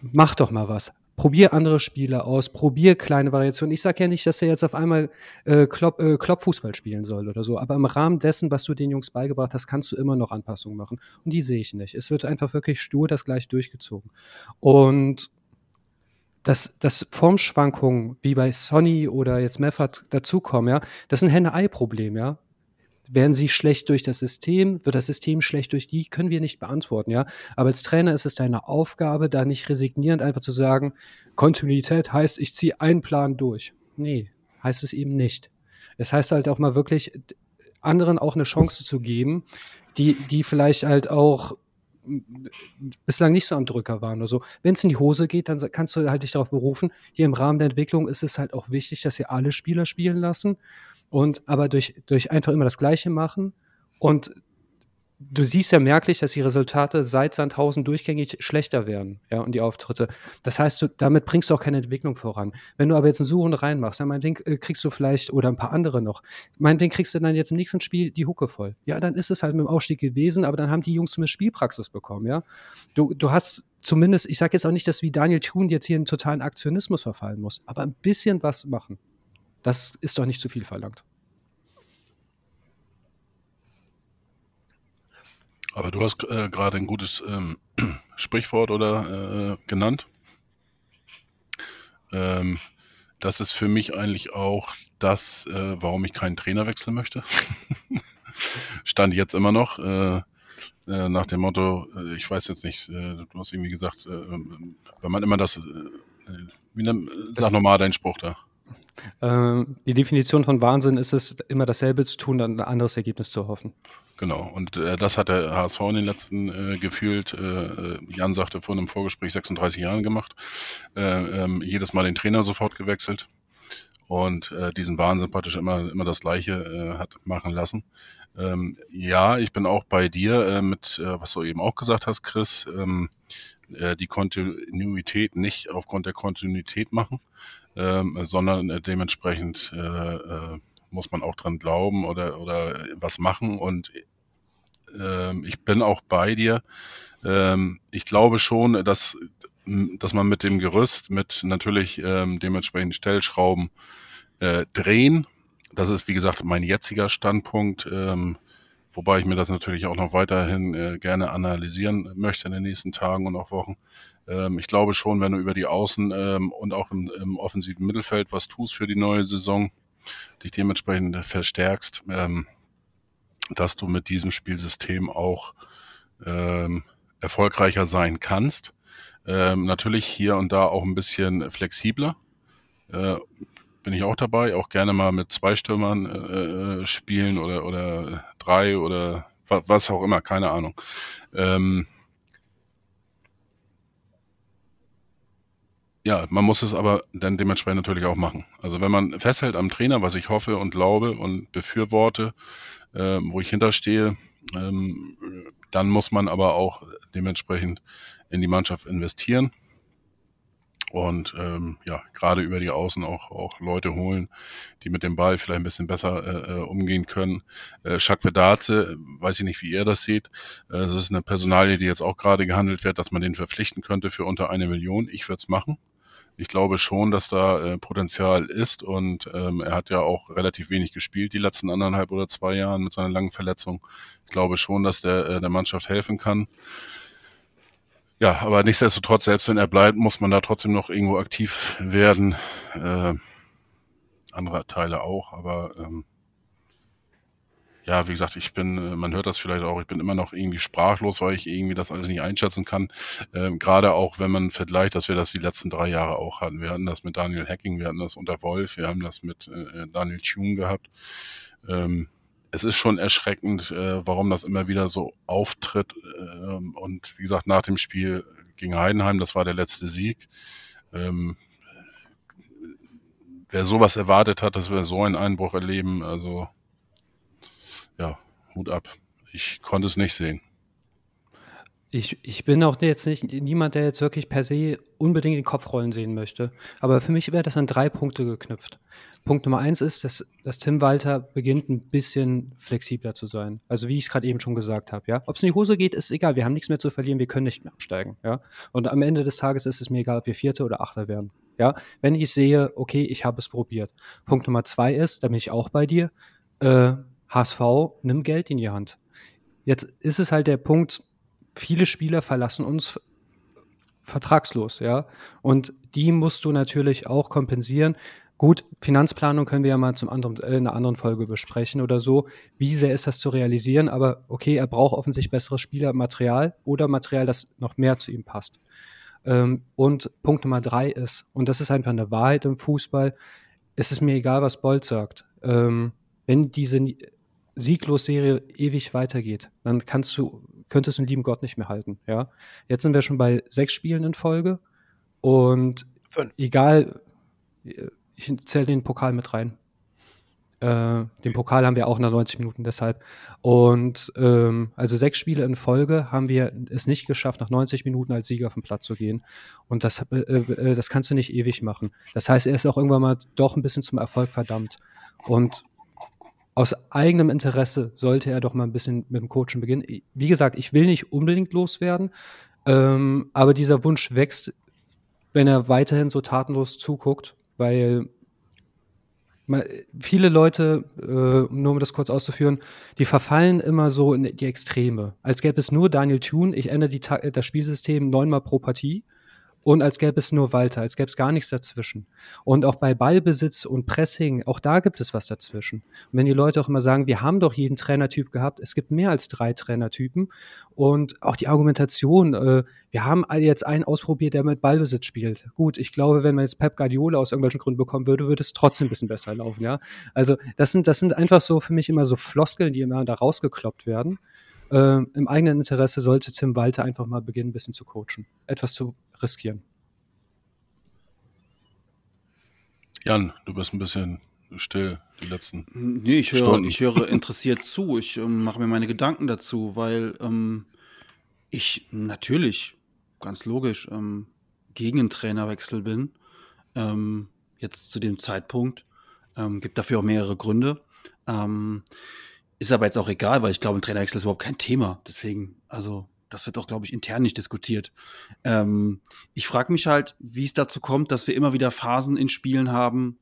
mach doch mal was. Probier andere Spiele aus, probier kleine Variationen. Ich sage ja nicht, dass er jetzt auf einmal äh, Klopp, äh, Kloppfußball spielen soll oder so, aber im Rahmen dessen, was du den Jungs beigebracht hast, kannst du immer noch Anpassungen machen. Und die sehe ich nicht. Es wird einfach wirklich stur das gleich durchgezogen. Und dass, dass Formschwankungen wie bei Sonny oder jetzt Meffert dazukommen, ja, das ist ein Henne-Ei-Problem, ja. Werden sie schlecht durch das System? Wird das System schlecht durch die? Können wir nicht beantworten, ja. Aber als Trainer ist es deine Aufgabe, da nicht resignierend einfach zu sagen, Kontinuität heißt, ich ziehe einen Plan durch. Nee, heißt es eben nicht. Es heißt halt auch mal wirklich, anderen auch eine Chance zu geben, die, die vielleicht halt auch bislang nicht so am Drücker waren oder so. Wenn es in die Hose geht, dann kannst du halt dich darauf berufen. Hier im Rahmen der Entwicklung ist es halt auch wichtig, dass wir alle Spieler spielen lassen und aber durch, durch einfach immer das Gleiche machen und du siehst ja merklich, dass die Resultate seit Sandhausen durchgängig schlechter werden, ja, und die Auftritte. Das heißt, du, damit bringst du auch keine Entwicklung voran. Wenn du aber jetzt einen Suchen reinmachst, ja, meinetwegen äh, kriegst du vielleicht, oder ein paar andere noch, meinetwegen kriegst du dann jetzt im nächsten Spiel die Hucke voll. Ja, dann ist es halt mit dem Aufstieg gewesen, aber dann haben die Jungs zumindest Spielpraxis bekommen, ja. Du, du hast zumindest, ich sage jetzt auch nicht, dass wie Daniel Thun jetzt hier in totalen Aktionismus verfallen muss, aber ein bisschen was machen. Das ist doch nicht zu viel verlangt. Aber du hast äh, gerade ein gutes ähm, Sprichwort oder äh, genannt. Ähm, das ist für mich eigentlich auch das, äh, warum ich keinen Trainer wechseln möchte. Stand jetzt immer noch. Äh, äh, nach dem Motto, äh, ich weiß jetzt nicht, du hast irgendwie gesagt, wenn man immer das, wie ne, sag nochmal deinen Spruch da. Ähm, die Definition von Wahnsinn ist es, immer dasselbe zu tun, dann ein anderes Ergebnis zu hoffen. Genau, und äh, das hat der HSV in den letzten äh, gefühlt, äh, Jan sagte vor einem Vorgespräch 36 Jahren gemacht, äh, ähm, jedes Mal den Trainer sofort gewechselt. Und äh, diesen Wahnsinn praktisch immer, immer das Gleiche äh, hat machen lassen. Ähm, ja, ich bin auch bei dir äh, mit, äh, was du eben auch gesagt hast, Chris, ähm, äh, die Kontinuität nicht aufgrund der Kontinuität machen, ähm, sondern äh, dementsprechend äh, äh, muss man auch dran glauben oder, oder was machen. Und ähm, ich bin auch bei dir. Ähm, ich glaube schon, dass, dass man mit dem Gerüst, mit natürlich ähm, dementsprechend Stellschrauben drehen, das ist wie gesagt mein jetziger Standpunkt, wobei ich mir das natürlich auch noch weiterhin gerne analysieren möchte in den nächsten Tagen und auch Wochen. Ähm, ich glaube schon, wenn du über die Außen ähm, und auch im, im offensiven Mittelfeld was tust für die neue Saison, dich dementsprechend verstärkst, ähm, dass du mit diesem Spielsystem auch ähm, erfolgreicher sein kannst. Ähm, natürlich hier und da auch ein bisschen flexibler. Äh, bin ich auch dabei, auch gerne mal mit zwei Stürmern äh, äh spielen oder, oder drei oder was, was auch immer, keine Ahnung. Ähm, ja, man muss es aber dann dementsprechend natürlich auch machen. Also wenn man festhält am Trainer, was ich hoffe und glaube und befürworte, äh, wo ich hinterstehe, ähm, dann muss man aber auch dementsprechend in die Mannschaft investieren und ähm, ja, gerade über die Außen auch, auch Leute holen, die mit dem Ball vielleicht ein bisschen besser äh, äh umgehen können. Äh, Jacques Vedaze, weiß ich nicht, wie ihr das seht. Äh, ist eine Personalie, die jetzt auch gerade gehandelt wird, dass man den verpflichten könnte für unter eine Million. Ich würde es machen ich glaube schon, dass da äh, Potenzial ist und ähm, er hat ja auch relativ wenig gespielt die letzten anderthalb oder zwei Jahren mit seiner langen Verletzung. Ich glaube schon, dass der äh, der Mannschaft helfen kann. Ja, aber nichtsdestotrotz, selbst wenn er bleibt, muss man da trotzdem noch irgendwo aktiv werden. Äh, andere Teile auch, aber ähm, ja, wie gesagt, ich bin, äh, man hört das vielleicht auch, ich bin immer noch irgendwie sprachlos, weil ich irgendwie das alles nicht einschätzen kann. Ähm, Gerade auch, wenn man vergleicht, dass wir das die letzten drei Jahre auch hatten. Wir hatten das mit Daniel Hacking, wir hatten das unter Wolf, wir haben das mit äh, Daniel Thune gehabt. Ähm, es ist schon erschreckend, äh, warum das immer wieder so auftritt. Ähm, und wie gesagt, nach dem Spiel gegen Heidenheim, das war der letzte Sieg. Ähm, wer sowas erwartet hat, dass wir so einen Einbruch erleben, also ja, Hut ab. Ich konnte es nicht sehen. Ich, ich bin auch jetzt nicht niemand, der jetzt wirklich per se unbedingt den Kopfrollen sehen möchte. Aber für mich wäre das an drei Punkte geknüpft. Punkt Nummer eins ist, dass, dass Tim Walter beginnt, ein bisschen flexibler zu sein. Also wie ich es gerade eben schon gesagt habe, ja. Ob es in die Hose geht, ist egal. Wir haben nichts mehr zu verlieren, wir können nicht mehr absteigen, ja. Und am Ende des Tages ist es mir egal, ob wir Vierte oder Achter werden. Ja. Wenn ich sehe, okay, ich habe es probiert. Punkt Nummer zwei ist, da bin ich auch bei dir, äh, HSV, nimm Geld in die Hand. Jetzt ist es halt der Punkt, viele Spieler verlassen uns vertragslos, ja. Und die musst du natürlich auch kompensieren. Gut, Finanzplanung können wir ja mal zum anderen, äh, in einer anderen Folge besprechen oder so. Wie sehr ist das zu realisieren? Aber okay, er braucht offensichtlich besseres Spielermaterial oder Material, das noch mehr zu ihm passt. Ähm, und Punkt Nummer drei ist, und das ist einfach eine Wahrheit im Fußball, es ist mir egal, was Bolt sagt. Ähm, wenn diese Sieglos-Serie ewig weitergeht, dann kannst du, könntest du den lieben Gott nicht mehr halten, ja. Jetzt sind wir schon bei sechs Spielen in Folge und Fünf. egal, ich zähle den Pokal mit rein. Äh, den Pokal haben wir auch nach 90 Minuten deshalb. Und ähm, also sechs Spiele in Folge haben wir es nicht geschafft, nach 90 Minuten als Sieger vom Platz zu gehen. Und das, äh, äh, das kannst du nicht ewig machen. Das heißt, er ist auch irgendwann mal doch ein bisschen zum Erfolg verdammt. Und aus eigenem Interesse sollte er doch mal ein bisschen mit dem Coachen beginnen. Wie gesagt, ich will nicht unbedingt loswerden, ähm, aber dieser Wunsch wächst, wenn er weiterhin so tatenlos zuguckt, weil man, viele Leute, äh, nur um das kurz auszuführen, die verfallen immer so in die Extreme. Als gäbe es nur Daniel Thune, ich ändere die, das Spielsystem neunmal pro Partie und als gäbe es nur Walter, als gäbe es gar nichts dazwischen. Und auch bei Ballbesitz und Pressing, auch da gibt es was dazwischen. Und wenn die Leute auch immer sagen, wir haben doch jeden Trainertyp gehabt, es gibt mehr als drei Trainertypen und auch die Argumentation, äh, wir haben jetzt einen ausprobiert, der mit Ballbesitz spielt. Gut, ich glaube, wenn man jetzt Pep Guardiola aus irgendwelchen Gründen bekommen würde, würde es trotzdem ein bisschen besser laufen, ja. Also das sind, das sind einfach so für mich immer so Floskeln, die immer da rausgekloppt werden. Äh, Im eigenen Interesse sollte Tim Walter einfach mal beginnen, ein bisschen zu coachen, etwas zu riskieren. Jan, du bist ein bisschen still die letzten. Nee, ich höre, Stunden. ich höre interessiert zu. Ich ähm, mache mir meine Gedanken dazu, weil ähm, ich natürlich, ganz logisch, ähm, gegen einen Trainerwechsel bin. Ähm, jetzt zu dem Zeitpunkt. Ähm, gibt dafür auch mehrere Gründe. Ähm, ist aber jetzt auch egal, weil ich glaube, ein Trainerwechsel ist überhaupt kein Thema. Deswegen, also das wird auch, glaube ich, intern nicht diskutiert. Ähm, ich frage mich halt, wie es dazu kommt, dass wir immer wieder Phasen in Spielen haben,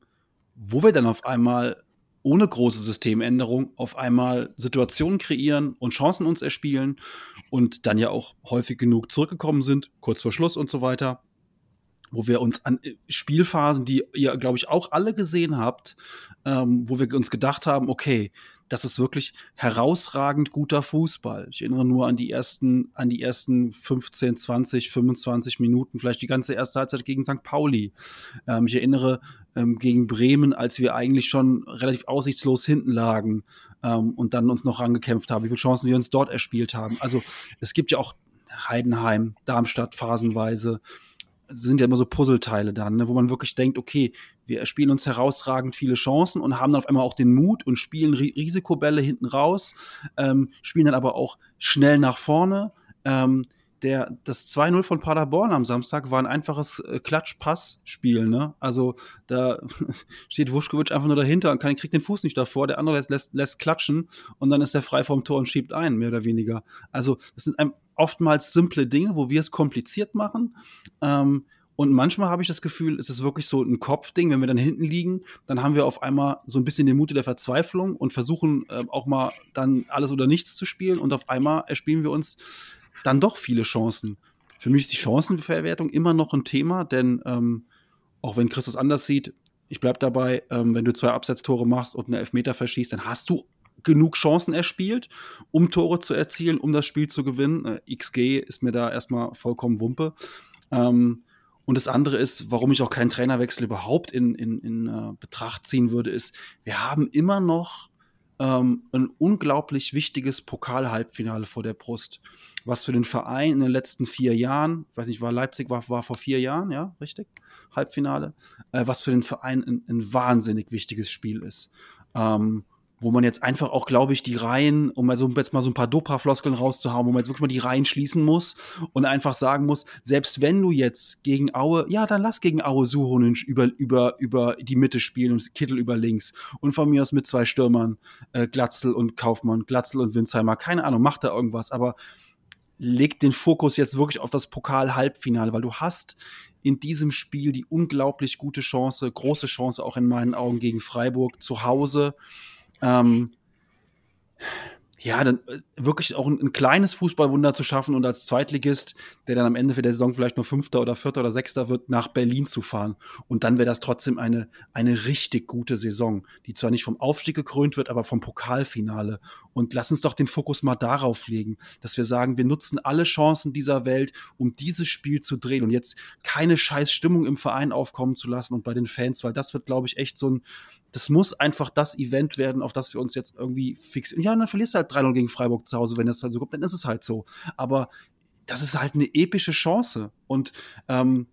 wo wir dann auf einmal ohne große Systemänderung auf einmal Situationen kreieren und Chancen uns erspielen und dann ja auch häufig genug zurückgekommen sind, kurz vor Schluss und so weiter, wo wir uns an äh, Spielphasen, die ihr, glaube ich, auch alle gesehen habt, ähm, wo wir uns gedacht haben, okay, das ist wirklich herausragend guter Fußball. Ich erinnere nur an die ersten, an die ersten 15, 20, 25 Minuten, vielleicht die ganze erste Halbzeit gegen St. Pauli. Ähm, ich erinnere ähm, gegen Bremen, als wir eigentlich schon relativ aussichtslos hinten lagen ähm, und dann uns noch rangekämpft haben, wie viele Chancen wir uns dort erspielt haben. Also es gibt ja auch Heidenheim, Darmstadt phasenweise sind ja immer so Puzzleteile dann, ne, wo man wirklich denkt, okay, wir spielen uns herausragend viele Chancen und haben dann auf einmal auch den Mut und spielen Ri Risikobälle hinten raus, ähm, spielen dann aber auch schnell nach vorne. Ähm, der, das 2-0 von Paderborn am Samstag war ein einfaches äh, Klatsch-Pass-Spiel, ne? Also da steht Wuschkowitsch einfach nur dahinter und kann, kriegt den Fuß nicht davor, der andere lässt, lässt, lässt klatschen und dann ist er frei vom Tor und schiebt ein, mehr oder weniger. Also das sind oftmals simple Dinge, wo wir es kompliziert machen. Ähm, Und manchmal habe ich das Gefühl, es ist wirklich so ein Kopfding, wenn wir dann hinten liegen, dann haben wir auf einmal so ein bisschen den Mut der Verzweiflung und versuchen äh, auch mal dann alles oder nichts zu spielen und auf einmal erspielen wir uns dann doch viele Chancen. Für mich ist die Chancenverwertung immer noch ein Thema, denn ähm, auch wenn Chris das anders sieht, ich bleib dabei, ähm, wenn du zwei Absetztore machst und einen Elfmeter verschießt, dann hast du genug Chancen erspielt, um Tore zu erzielen, um das Spiel zu gewinnen. Äh, XG ist mir da erstmal vollkommen Wumpe. Ähm, und das andere ist, warum ich auch keinen Trainerwechsel überhaupt in, in, in uh, Betracht ziehen würde, ist, wir haben immer noch ähm, ein unglaublich wichtiges Pokal-Halbfinale vor der Brust was für den Verein in den letzten vier Jahren, ich weiß nicht, war Leipzig war, war vor vier Jahren, ja, richtig? Halbfinale, äh, was für den Verein ein, ein wahnsinnig wichtiges Spiel ist. Ähm, wo man jetzt einfach auch, glaube ich, die Reihen, um mal so, jetzt mal so ein paar Dopa-Floskeln rauszuhauen, wo man jetzt wirklich mal die Reihen schließen muss und einfach sagen muss, selbst wenn du jetzt gegen Aue, ja, dann lass gegen Aue Suhonen über, über, über die Mitte spielen und Kittel über links und von mir aus mit zwei Stürmern, äh, Glatzel und Kaufmann, Glatzel und Winsheimer, keine Ahnung, macht da irgendwas, aber legt den Fokus jetzt wirklich auf das Pokal-Halbfinale, weil du hast in diesem Spiel die unglaublich gute Chance, große Chance auch in meinen Augen gegen Freiburg zu Hause. Ähm, ja, dann äh, wirklich auch ein, ein, kleines Fußballwunder zu schaffen und als Zweitligist, der dann am Ende für der Saison vielleicht nur Fünfter oder Vierter oder Sechster wird, nach Berlin zu fahren. Und dann wäre das trotzdem eine, eine richtig gute Saison, die zwar nicht vom Aufstieg gekrönt wird, aber vom Pokalfinale. Und lass uns doch den Fokus mal darauf legen, dass wir sagen, wir nutzen alle Chancen dieser Welt, um dieses Spiel zu drehen und jetzt keine scheiß Stimmung im Verein aufkommen zu lassen und bei den Fans, weil das wird, glaube ich, echt so ein, das muss einfach das Event werden, auf das wir uns jetzt irgendwie fixieren. Ja, dann verlierst du halt 3-0 gegen Freiburg zu Hause, wenn das halt so kommt, dann ist es halt so. Aber das ist halt eine epische Chance. Und ähm,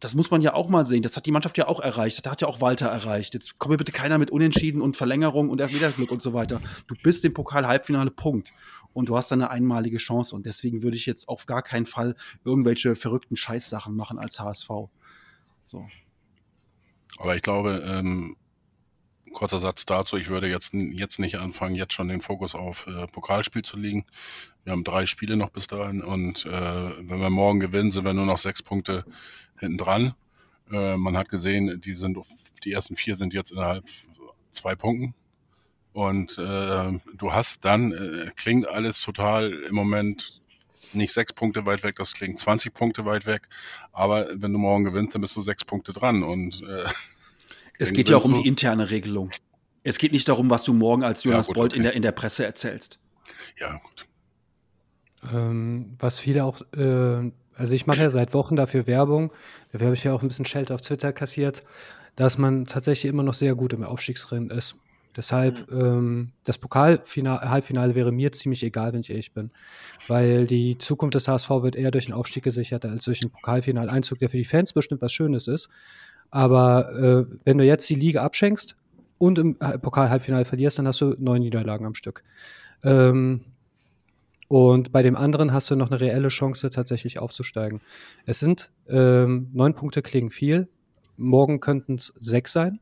das muss man ja auch mal sehen. Das hat die Mannschaft ja auch erreicht. Das hat ja auch Walter erreicht. Jetzt komme bitte keiner mit Unentschieden und Verlängerung und Elfmeterglück und so weiter. Du bist im Pokal-Halbfinale, Punkt. Und du hast dann eine einmalige Chance. Und deswegen würde ich jetzt auf gar keinen Fall irgendwelche verrückten Scheißsachen machen als HSV. So. Aber ich glaube, ähm, kurzer Satz dazu. Ich würde jetzt, jetzt nicht anfangen, jetzt schon den Fokus auf äh, Pokalspiel zu legen. Wir haben drei Spiele noch bis dahin und äh, wenn wir morgen gewinnen, sind wir nur noch sechs Punkte hinten dran. Äh, man hat gesehen, die sind, die ersten vier sind jetzt innerhalb zwei Punkten. Und äh, du hast dann, äh, klingt alles total im Moment nicht sechs Punkte weit weg, das klingt 20 Punkte weit weg. Aber wenn du morgen gewinnst, dann bist du sechs Punkte dran. Und äh, es geht ja auch um die interne Regelung. Es geht nicht darum, was du morgen als Jonas ja, gut, Bolt okay. in, der, in der Presse erzählst. Ja, gut. Ähm, was viele auch, äh, also ich mache ja seit Wochen dafür Werbung, dafür habe ich ja auch ein bisschen Scheld auf Twitter kassiert, dass man tatsächlich immer noch sehr gut im Aufstiegsrennen ist. Deshalb, mhm. ähm, das Pokal-Halbfinale wäre mir ziemlich egal, wenn ich ehrlich bin. Weil die Zukunft des HSV wird eher durch den Aufstieg gesichert, als durch einen Pokalfinaleinzug, der für die Fans bestimmt was Schönes ist. Aber äh, wenn du jetzt die Liga abschenkst und im Pokal-Halbfinale verlierst, dann hast du neun Niederlagen am Stück. Ähm, und bei dem anderen hast du noch eine reelle Chance, tatsächlich aufzusteigen. Es sind ähm, neun Punkte klingen viel. Morgen könnten es sechs sein.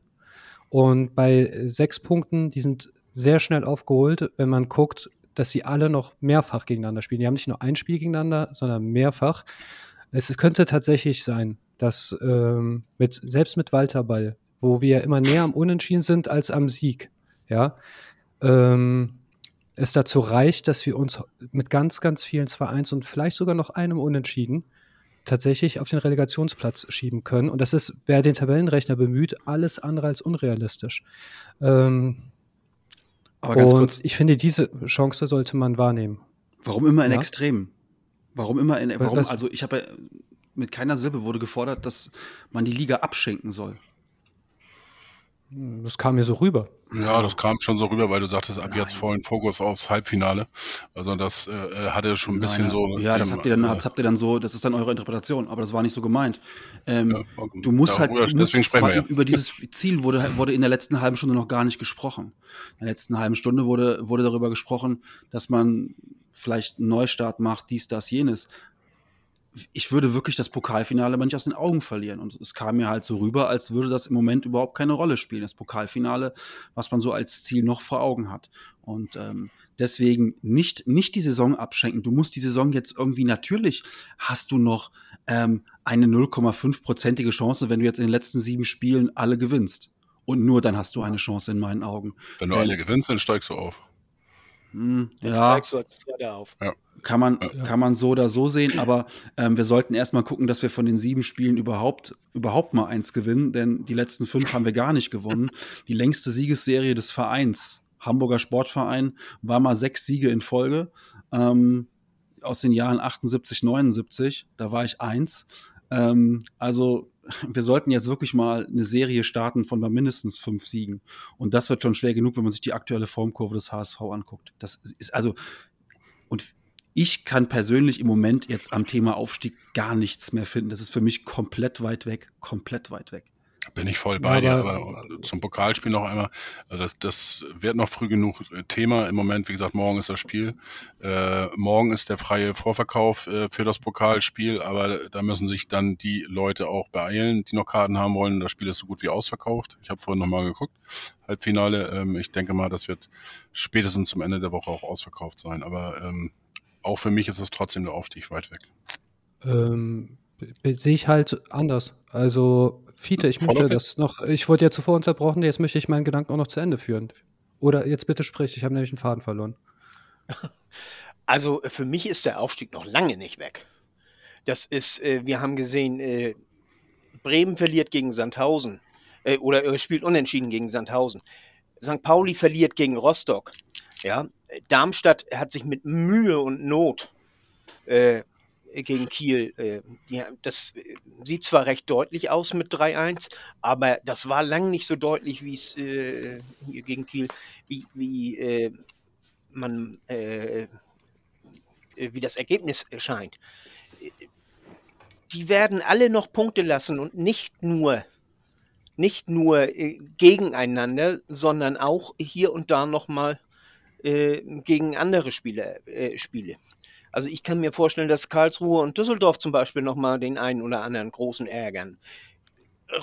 Und bei sechs Punkten, die sind sehr schnell aufgeholt, wenn man guckt, dass sie alle noch mehrfach gegeneinander spielen. Die haben nicht nur ein Spiel gegeneinander, sondern mehrfach. Es könnte tatsächlich sein, dass ähm, mit, selbst mit Walter Ball, wo wir immer näher am Unentschieden sind als am Sieg, ja, ähm, es dazu reicht, dass wir uns mit ganz, ganz vielen 2-1 und vielleicht sogar noch einem Unentschieden tatsächlich auf den Relegationsplatz schieben können. Und das ist, wer den Tabellenrechner bemüht, alles andere als unrealistisch. Ähm, Aber ganz und kurz. ich finde, diese Chance sollte man wahrnehmen. Warum immer in ja? Extremen? Warum immer in, warum, also ich habe mit keiner Silbe wurde gefordert, dass man die Liga abschenken soll. Das kam mir so rüber. Ja, das kam schon so rüber, weil du sagtest, ab Nein. jetzt vollen Fokus aufs Halbfinale. Also das äh, hatte schon ein bisschen Nein, so. Ja, das habt ihr dann, äh, habt ihr dann so, das ist dann eure Interpretation, aber das war nicht so gemeint. Ähm, ja, du musst halt, du deswegen sprechen wir ja. über dieses Ziel wurde, wurde in der letzten halben Stunde noch gar nicht gesprochen. In der letzten halben Stunde wurde, wurde darüber gesprochen, dass man vielleicht einen Neustart macht, dies, das, jenes ich würde wirklich das Pokalfinale mal nicht aus den Augen verlieren. Und es kam mir halt so rüber, als würde das im Moment überhaupt keine Rolle spielen. Das Pokalfinale, was man so als Ziel noch vor Augen hat. Und ähm, deswegen nicht, nicht die Saison abschenken. Du musst die Saison jetzt irgendwie natürlich hast du noch ähm, eine 0,5-prozentige Chance, wenn du jetzt in den letzten sieben Spielen alle gewinnst. Und nur dann hast du eine Chance in meinen Augen. Wenn du alle gewinnst, dann steigst du auf. Hm, Dann ja, du als Zweiter auf. kann man, Ja. kann man so oder so sehen, aber ähm, wir sollten erstmal gucken, dass wir von den sieben Spielen überhaupt, überhaupt mal eins gewinnen, denn die letzten fünf haben wir gar nicht gewonnen. Die längste Siegesserie des Vereins, Hamburger Sportverein, war mal sechs Siege in Folge ähm, aus den Jahren 78, 79. Da war ich eins. Ähm, also wir sollten jetzt wirklich mal eine Serie starten von mal mindestens fünf Siegen. Und das wird schon schwer genug, wenn man sich die aktuelle Formkurve des HSV anguckt. Das ist also, und ich kann persönlich im Moment jetzt am Thema Aufstieg gar nichts mehr finden. Das ist für mich komplett weit weg, komplett weit weg. Bin ich voll bei dir, Aber- aber zum Pokalspiel noch einmal, äh, das, das wird noch früh genug äh, Thema. Im Moment, wie gesagt, morgen ist das Spiel. Äh, morgen ist der freie Vorverkauf äh, für das Pokalspiel, aber da müssen sich dann die Leute auch beeilen, die noch Karten haben wollen. Das Spiel ist so gut wie ausverkauft. Ich habe vorhin nochmal geguckt. Halbfinale. Ähm, ich denke mal, das wird spätestens zum Ende der Woche auch ausverkauft sein. Aber ähm, auch für mich ist es trotzdem der Aufstieg weit weg. Ähm, sehe ich halt anders. Also, Fiete, ich möchte okay. das noch, ich wurde ja zuvor unterbrochen, jetzt möchte ich meinen Gedanken auch noch zu Ende führen. Oder jetzt bitte sprich, ich habe nämlich einen Faden verloren. Also für mich ist der Aufstieg noch lange nicht weg. Das ist, äh, wir haben gesehen, äh, Bremen verliert gegen Sandhausen äh, oder äh, spielt unentschieden gegen Sandhausen. St. Pauli verliert gegen Rostock. Ja, Darmstadt hat sich mit Mühe und Not äh, gegen Kiel, äh, die, das äh, sieht zwar recht deutlich aus mit 3-1, aber das war lang nicht so deutlich, wie es äh, gegen Kiel, wie, wie äh, man äh, äh, wie das Ergebnis erscheint. Die werden alle noch Punkte lassen und nicht nur nicht nur äh, gegeneinander, sondern auch hier und da noch mal äh, gegen andere Spieler, äh, Spiele. Also ich kann mir vorstellen, dass Karlsruhe und Düsseldorf zum Beispiel noch mal den einen oder anderen großen ärgern.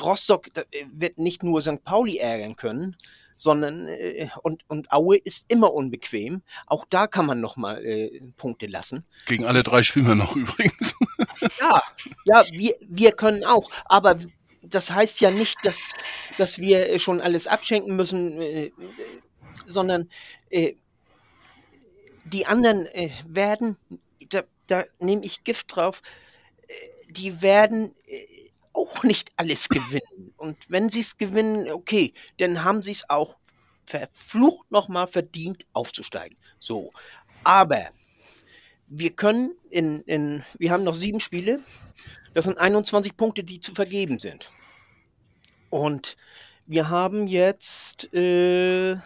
Rostock äh, wird nicht nur St. Pauli ärgern können, sondern äh, und, und Aue ist immer unbequem. Auch da kann man noch mal äh, Punkte lassen. Gegen alle drei spielen wir noch übrigens. Ja, ja, wir, wir können auch. Aber das heißt ja nicht, dass, dass wir äh, schon alles abschenken müssen, äh, sondern äh, die anderen äh, werden, da, da nehme ich Gift drauf, äh, die werden äh, auch nicht alles gewinnen. Und wenn sie es gewinnen, okay, dann haben sie es auch verflucht nochmal verdient, aufzusteigen. So. Aber wir können in, in, wir haben noch sieben Spiele. Das sind 21 Punkte, die zu vergeben sind. Und wir haben jetzt äh,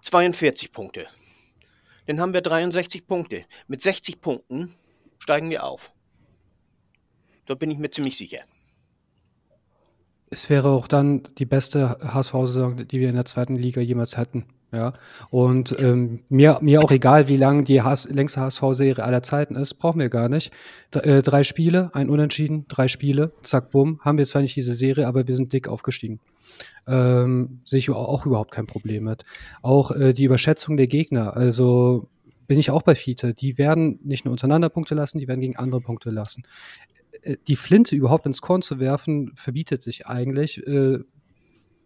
42 Punkte. Dann haben wir 63 Punkte. Mit 60 Punkten steigen wir auf. Da bin ich mir ziemlich sicher. Es wäre auch dann die beste HSV-Saison, die wir in der zweiten Liga jemals hatten. Ja, und ähm, mir, mir auch egal, wie lang die HS längste HSV-Serie aller Zeiten ist, brauchen wir gar nicht. D äh, drei Spiele, ein Unentschieden, drei Spiele, zack, bumm, haben wir zwar nicht diese Serie, aber wir sind dick aufgestiegen. Ähm, sehe ich auch überhaupt kein Problem mit. Auch äh, die Überschätzung der Gegner, also bin ich auch bei Fiete, die werden nicht nur untereinander Punkte lassen, die werden gegen andere Punkte lassen. Äh, Die Flinte überhaupt ins Korn zu werfen, verbietet sich eigentlich, äh,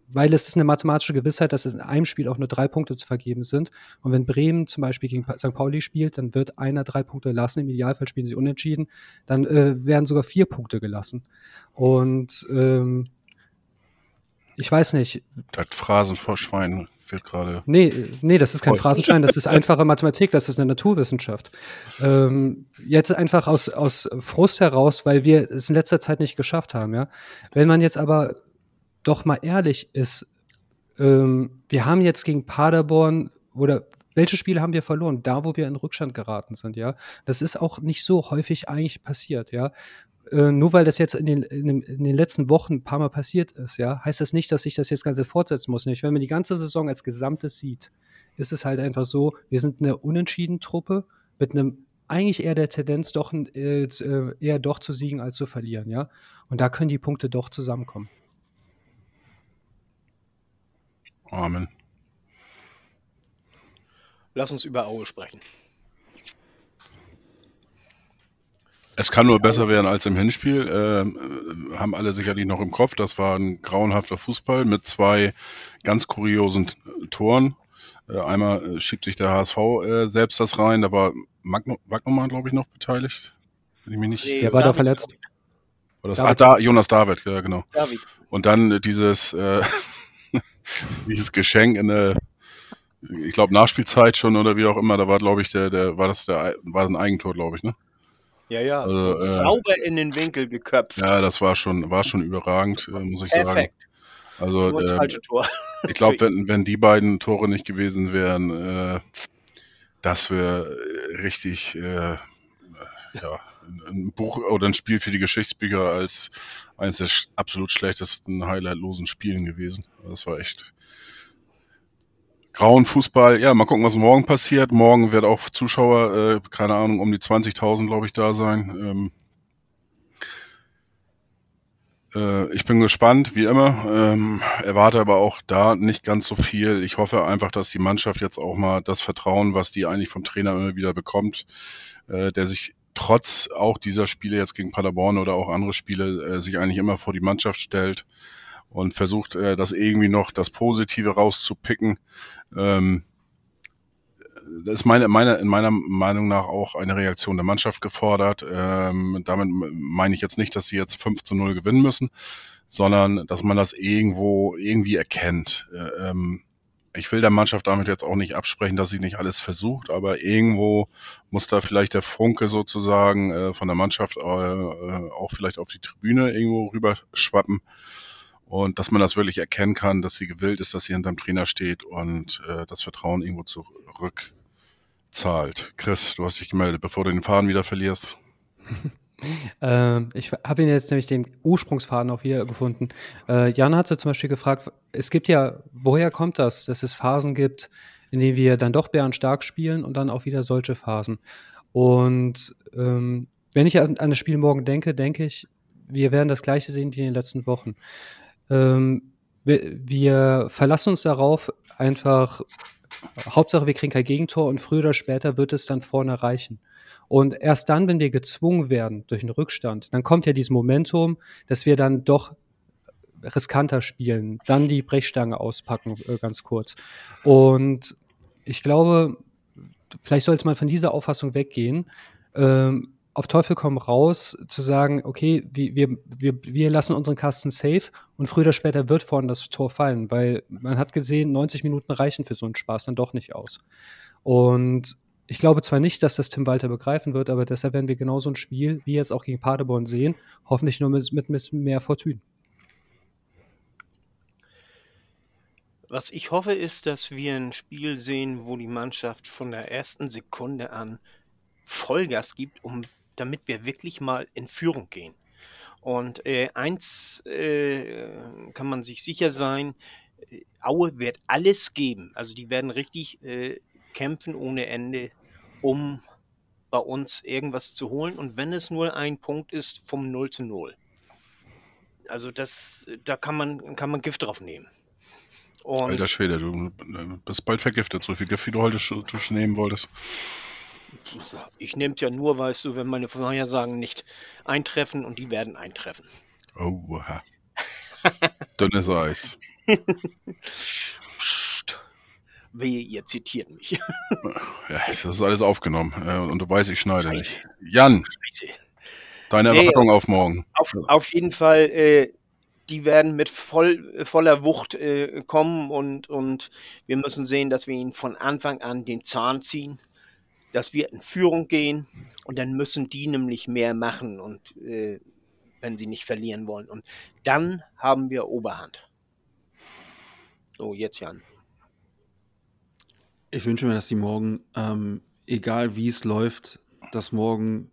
weil es ist eine mathematische Gewissheit, dass es in einem Spiel auch nur drei Punkte zu vergeben sind. Und wenn Bremen zum Beispiel gegen St. Pauli spielt, dann wird einer drei Punkte lassen. Im Idealfall spielen sie unentschieden. Dann äh, werden sogar vier Punkte gelassen. Und ähm, ich weiß nicht. Das Phrasen vor Schwein wird gerade. Nee, nee, das ist kein Voll. Phrasenschein, das ist einfache Mathematik, das ist eine Naturwissenschaft. Ähm, jetzt einfach aus, aus Frust heraus, weil wir es in letzter Zeit nicht geschafft haben, ja. Wenn man jetzt aber doch mal ehrlich ist, ähm, wir haben jetzt gegen Paderborn oder welche Spiele haben wir verloren? Da, wo wir in Rückstand geraten sind, ja. Das ist auch nicht so häufig eigentlich passiert, ja. Äh, nur weil das jetzt in den, in, den, in den letzten Wochen ein paar Mal passiert ist, ja, heißt das nicht, dass sich das jetzt Ganze fortsetzen muss. Nämlich, wenn man die ganze Saison als Gesamtes sieht, ist es halt einfach so, wir sind eine unentschieden Truppe mit einem eigentlich eher der Tendenz, doch äh, äh, eher doch zu siegen als zu verlieren, ja. Und da können die Punkte doch zusammenkommen. Amen. Lass uns über Aue sprechen. Es kann nur besser werden als im Hinspiel. Ähm, haben alle sicherlich noch im Kopf. Das war ein grauenhafter Fußball mit zwei ganz kuriosen Toren. Äh, einmal äh, schiebt sich der HSV äh, selbst das rein. Da war Magno, Wagnumann, glaube ich, noch beteiligt. Wenn ich mich nicht. Der war da verletzt. War das, ach, da, Jonas David, ja, genau. David. Und dann dieses, äh, dieses Geschenk in der, ich glaube, Nachspielzeit schon oder wie auch immer, da war, glaube ich, der, der, war das der, war ein Eigentor, glaube ich, ne? Ja, ja, Also, so äh, sauber in den Winkel geköpft. Ja, das war schon, war schon überragend, äh, muss ich sagen. Perfekt. Also, Nur das ähm, falsche Tor. ich glaube, wenn, wenn die beiden Tore nicht gewesen wären, äh, das wäre richtig, äh, ja, ein Buch oder ein Spiel für die Geschichtsbücher als eines der absolut schlechtesten, highlightlosen Spielen gewesen. Also, Das war echt grauen Fußball. Ja, mal gucken, was morgen passiert. Morgen wird auch Zuschauer, äh, keine Ahnung, um die 20.000, glaube ich, da sein. Ähm, äh, ich bin gespannt, wie immer. Ähm, erwarte aber auch da nicht ganz so viel. Ich hoffe einfach, dass die Mannschaft jetzt auch mal das Vertrauen, was die eigentlich vom Trainer immer wieder bekommt, äh, der sich trotz auch dieser Spiele jetzt gegen Paderborn oder auch andere Spiele äh, sich eigentlich immer vor die Mannschaft stellt und versucht, äh, das irgendwie noch das Positive rauszupicken. Ähm, das ist meine, meine, in meiner Meinung nach auch eine Reaktion der Mannschaft gefordert. Ähm, damit meine ich jetzt nicht, dass sie jetzt 5 zu 0 gewinnen müssen, sondern dass man das irgendwo irgendwie erkennt. Äh, ähm, ich will der Mannschaft damit jetzt auch nicht absprechen, dass sie nicht alles versucht, aber irgendwo muss da vielleicht der Funke sozusagen äh, von der Mannschaft äh, äh, auch vielleicht auf die Tribüne irgendwo rüber schwappen und dass man das wirklich erkennen kann, dass sie gewillt ist, dass sie hinterm Trainer steht und äh, das Vertrauen irgendwo zurückzahlt. Chris, du hast dich gemeldet, bevor du den Faden wieder verlierst. Ähm, ich habe ihn jetzt nämlich den Ursprungsfaden auch hier gefunden. Äh, Jan hatte zum Beispiel gefragt, es gibt ja, woher kommt das, dass es Phasen gibt, in denen wir dann doch bärenstark spielen und dann auch wieder solche Phasen. Und ähm, wenn ich an, an das Spiel morgen denke, denke ich, wir werden das gleiche sehen wie in den letzten Wochen. Ähm, wir, wir verlassen uns darauf, einfach, Hauptsache wir kriegen kein Gegentor und früher oder später wird es dann vorne reichen. Und erst dann, wenn wir gezwungen werden durch einen Rückstand, dann kommt ja dieses Momentum, dass wir dann doch riskanter spielen, dann die Brechstange auspacken, äh, ganz kurz. Und ich glaube, vielleicht sollte man von dieser Auffassung weggehen, ähm, auf Teufel komm raus, zu sagen, okay, wir, wir, wir, lassen unseren Kasten safe und früher oder später wird vorne das Tor fallen, weil man hat gesehen, 90 Minuten reichen für so einen Spaß dann doch nicht aus. Und ich glaube zwar nicht, dass das Tim Walter begreifen wird, aber deshalb werden wir genau so ein Spiel wie jetzt auch gegen Paderborn sehen, hoffentlich nur mit, mit, mit mehr Fortune. Was ich hoffe, ist, dass wir ein Spiel sehen, wo die Mannschaft von der ersten Sekunde an Vollgas gibt, um, damit wir wirklich mal in Führung gehen. Und äh, eins äh, kann man sich sicher sein, äh, Aue wird alles geben. Also die werden richtig äh, kämpfen ohne Ende, um bei uns irgendwas zu holen. Und wenn es nur ein Punkt ist vom 0 zu 0. Also das, da kann man, kann man Gift drauf nehmen. Und Alter Schwede, du bist bald vergiftet, so viel Gift, wie du heute sch du nehmen wolltest. Ich nehme es ja nur, weißt du, wenn meine Vorhersagen nicht eintreffen und die werden eintreffen. Oh, dünnes Eis. Psst. Wehe, ihr zitiert mich. Ja, das ist alles aufgenommen äh, und du weißt, ich schneide nicht. Jan, Scheiße. deine Nee, Erwartung auf morgen. Auf, auf jeden Fall, äh, die werden mit voll, voller Wucht äh, kommen und, und wir müssen sehen, dass wir ihnen von Anfang an den Zahn ziehen, dass wir in Führung gehen und dann müssen die nämlich mehr machen und äh, wenn sie nicht verlieren wollen. Und dann haben wir Oberhand. So, jetzt Jan. Ich wünsche mir, dass die morgen, ähm, egal wie es läuft, dass morgen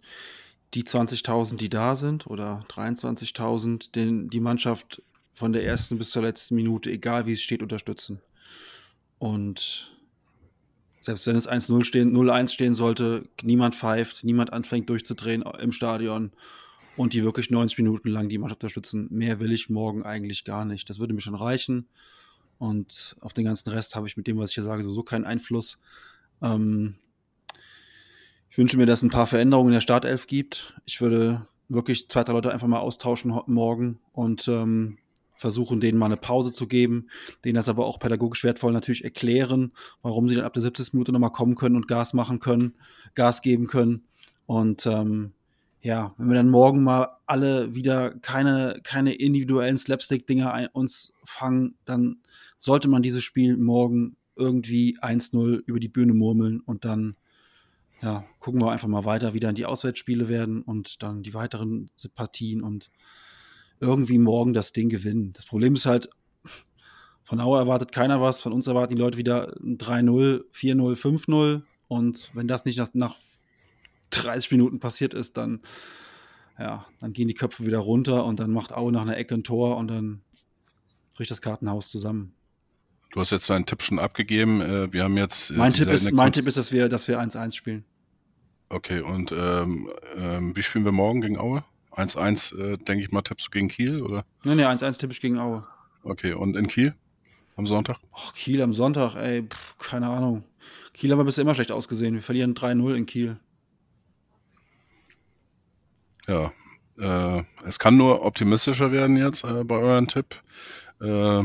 die 20.000, die da sind, oder 23.000, den die Mannschaft von der ersten bis zur letzten Minute, egal wie es steht, unterstützen. Und Selbst wenn es 1-0 stehen, 0-1 stehen sollte, niemand pfeift, niemand anfängt durchzudrehen im Stadion und die wirklich 90 Minuten lang die Mannschaft unterstützen. Mehr will ich morgen eigentlich gar nicht. Das würde mir schon reichen. Und auf den ganzen Rest habe ich mit dem, was ich hier sage, sowieso keinen Einfluss. Ähm, ich wünsche mir, dass es ein paar Veränderungen in der Startelf gibt. Ich würde wirklich zwei, drei Leute einfach mal austauschen morgen und ähm, versuchen, denen mal eine Pause zu geben, denen das aber auch pädagogisch wertvoll natürlich erklären, warum sie dann ab der 70. Minute nochmal kommen können und Gas machen können, Gas geben können. Und ähm, ja, wenn wir dann morgen mal alle wieder keine, keine individuellen Slapstick-Dinger uns fangen, dann sollte man dieses Spiel morgen irgendwie 1-0 über die Bühne murmeln und dann ja, gucken wir einfach mal weiter, wie dann die Auswärtsspiele werden und dann die weiteren Partien und irgendwie morgen das Ding gewinnen. Das Problem ist halt, von Auer erwartet keiner was, von uns erwarten die Leute wieder 3-0, 4-0, 5-0 und wenn das nicht nach, nach 30 Minuten passiert ist, dann, ja, dann gehen die Köpfe wieder runter und dann macht Aue nach einer Ecke ein Tor und dann bricht das Kartenhaus zusammen. Du hast jetzt deinen Tipp schon abgegeben. Äh, wir haben jetzt. Mein, Tipp ist, mein Tipp ist, dass wir, dass wir 1-1 spielen. Okay, und ähm, ähm, wie spielen wir morgen gegen Aue? 1-1, äh, denke ich mal, tippst du gegen Kiel, oder? Nee, nee, 1-1 tippe ich gegen Aue. Okay, und in Kiel? Am Sonntag? Ach, Kiel am Sonntag, ey, pff, keine Ahnung. Kiel haben wir bisher immer schlecht ausgesehen. Wir verlieren 3-0 in Kiel. Ja, äh, es kann nur optimistischer werden jetzt äh, bei euren Tipp. Äh,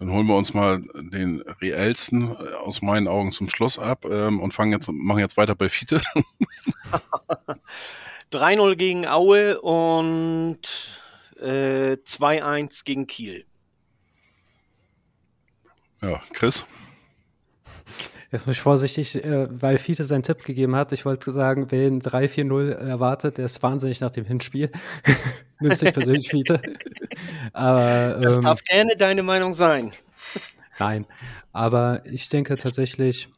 dann holen wir uns mal den reellsten äh, aus meinen Augen zum Schluss ab ähm, und fangen jetzt, machen jetzt weiter bei Fiete. 3-0 gegen Aue und äh, 2-1 gegen Kiel. Ja, Chris? Jetzt muss ich vorsichtig, äh, weil Fiete seinen Tipp gegeben hat. Ich wollte sagen, wer ein 3-4-0 erwartet, der ist wahnsinnig nach dem Hinspiel. Nimmst dich persönlich, Fiete. Aber, das ähm, darf gerne deine Meinung sein. Nein, aber ich denke tatsächlich,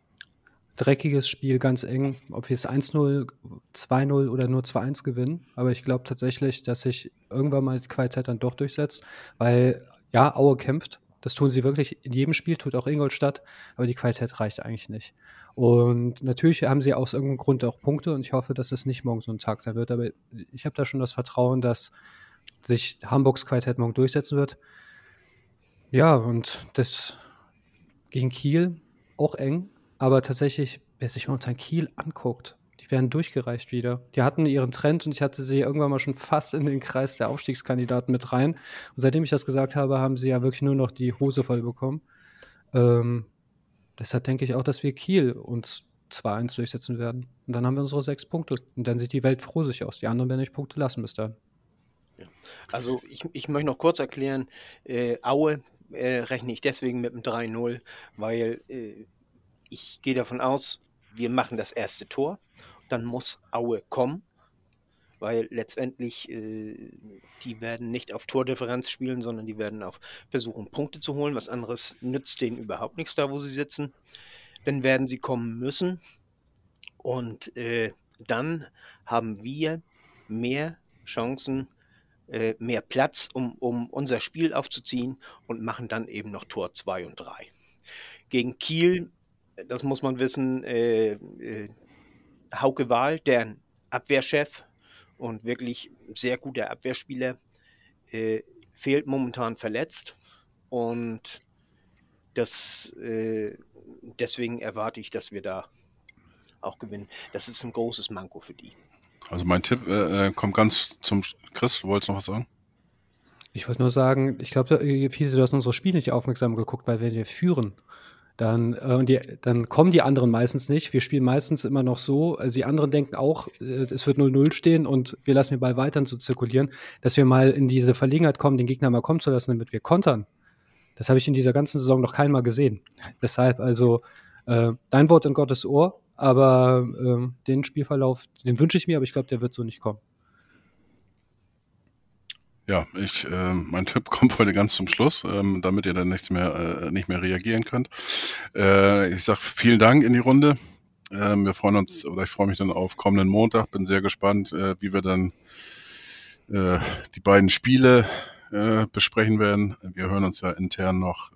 dreckiges Spiel, ganz eng, ob wir es 1-0, 2-0 oder nur 2-1 gewinnen. Aber ich glaube tatsächlich, dass sich irgendwann mal die Qualität dann doch durchsetzt, weil ja, Aue kämpft, das tun sie wirklich in jedem Spiel, tut auch Ingolstadt, aber die Qualität reicht eigentlich nicht. Und natürlich haben sie aus irgendeinem Grund auch Punkte und ich hoffe, dass es nicht morgen so ein Tag sein wird. Aber ich habe da schon das Vertrauen, dass sich Hamburgs Qualität morgen durchsetzen wird. Ja, und das gegen Kiel auch eng, aber tatsächlich, wer sich momentan Kiel anguckt, die werden durchgereicht wieder. Die hatten ihren Trend und ich hatte sie irgendwann mal schon fast in den Kreis der Aufstiegskandidaten mit rein. Und seitdem ich das gesagt habe, haben sie ja wirklich nur noch die Hose voll bekommen. Ähm, deshalb denke ich auch, dass wir Kiel uns 2-1 durchsetzen werden. Und dann haben wir unsere sechs Punkte. Und dann sieht die Welt froh sich aus. Die anderen werden nicht Punkte lassen bis dann. Also ich, ich möchte noch kurz erklären, äh, Aue äh, rechne ich deswegen mit einem 3-0, weil äh, ich gehe davon aus, wir machen das erste Tor dann muss Aue kommen, weil letztendlich äh, die werden nicht auf Tordifferenz spielen, sondern die werden auf versuchen, Punkte zu holen. Was anderes nützt denen überhaupt nichts da, wo sie sitzen. Dann werden sie kommen müssen und äh, dann haben wir mehr Chancen, äh, mehr Platz, um, um unser Spiel aufzuziehen und machen dann eben noch Tor 2 und 3. Gegen Kiel, das muss man wissen, äh, äh Hauke Wahl, deren Abwehrchef und wirklich sehr guter Abwehrspieler, äh, fehlt momentan verletzt. Und das, äh, deswegen erwarte ich, dass wir da auch gewinnen. Das ist ein großes Manko für die. Also mein Tipp äh, äh kommt ganz zum Chris, du wolltest noch was sagen? Ich wollte nur sagen, ich glaube, viele, du hast unsere Spiele nicht aufmerksam geguckt, weil wir führen dann, äh, die, dann kommen die anderen meistens nicht. Wir spielen meistens immer noch so, also die anderen denken auch, äh, es wird 0-0 stehen und wir lassen den Ball weiter zu zirkulieren, dass wir mal in diese Verlegenheit kommen, den Gegner mal kommen zu lassen, damit wir kontern. Das habe ich in dieser ganzen Saison noch keinmal gesehen. Deshalb also äh, dein Wort in Gottes Ohr, aber äh, den Spielverlauf, den wünsche ich mir, aber ich glaube, der wird so nicht kommen. Ja, ich, äh, mein Tipp kommt heute ganz zum Schluss, ähm, damit ihr dann nichts mehr, äh, nicht mehr reagieren könnt. Äh, ich sage vielen Dank in die Runde. Ähm, wir freuen uns, oder ich freue mich dann auf kommenden Montag. Bin sehr gespannt, äh, wie wir dann äh, die beiden Spiele äh, besprechen werden. Wir hören uns ja intern noch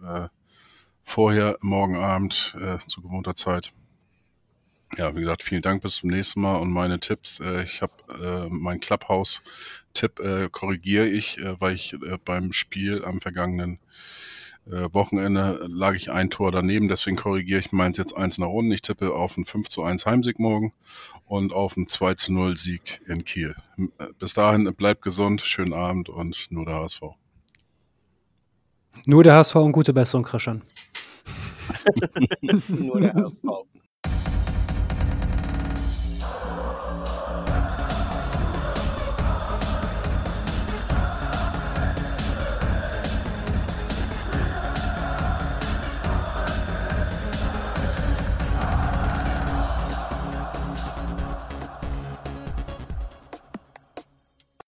vorher, morgen Abend zu gewohnter Zeit. Ja, wie gesagt, vielen Dank, bis zum nächsten Mal und meine Tipps. Ich habe mein Tipp äh, korrigiere ich, äh, weil ich äh, beim Spiel am vergangenen äh, Wochenende lag ich ein Tor daneben, deswegen korrigiere ich meins jetzt eins nach unten. Ich tippe auf einen 5 zu 1 Heimsieg morgen und auf einen 2 zu 0 Sieg in Kiel. Äh, bis dahin bleibt gesund, schönen Abend und nur der HSV. Nur der HSV und gute Besserung, Christian. nur der HSV.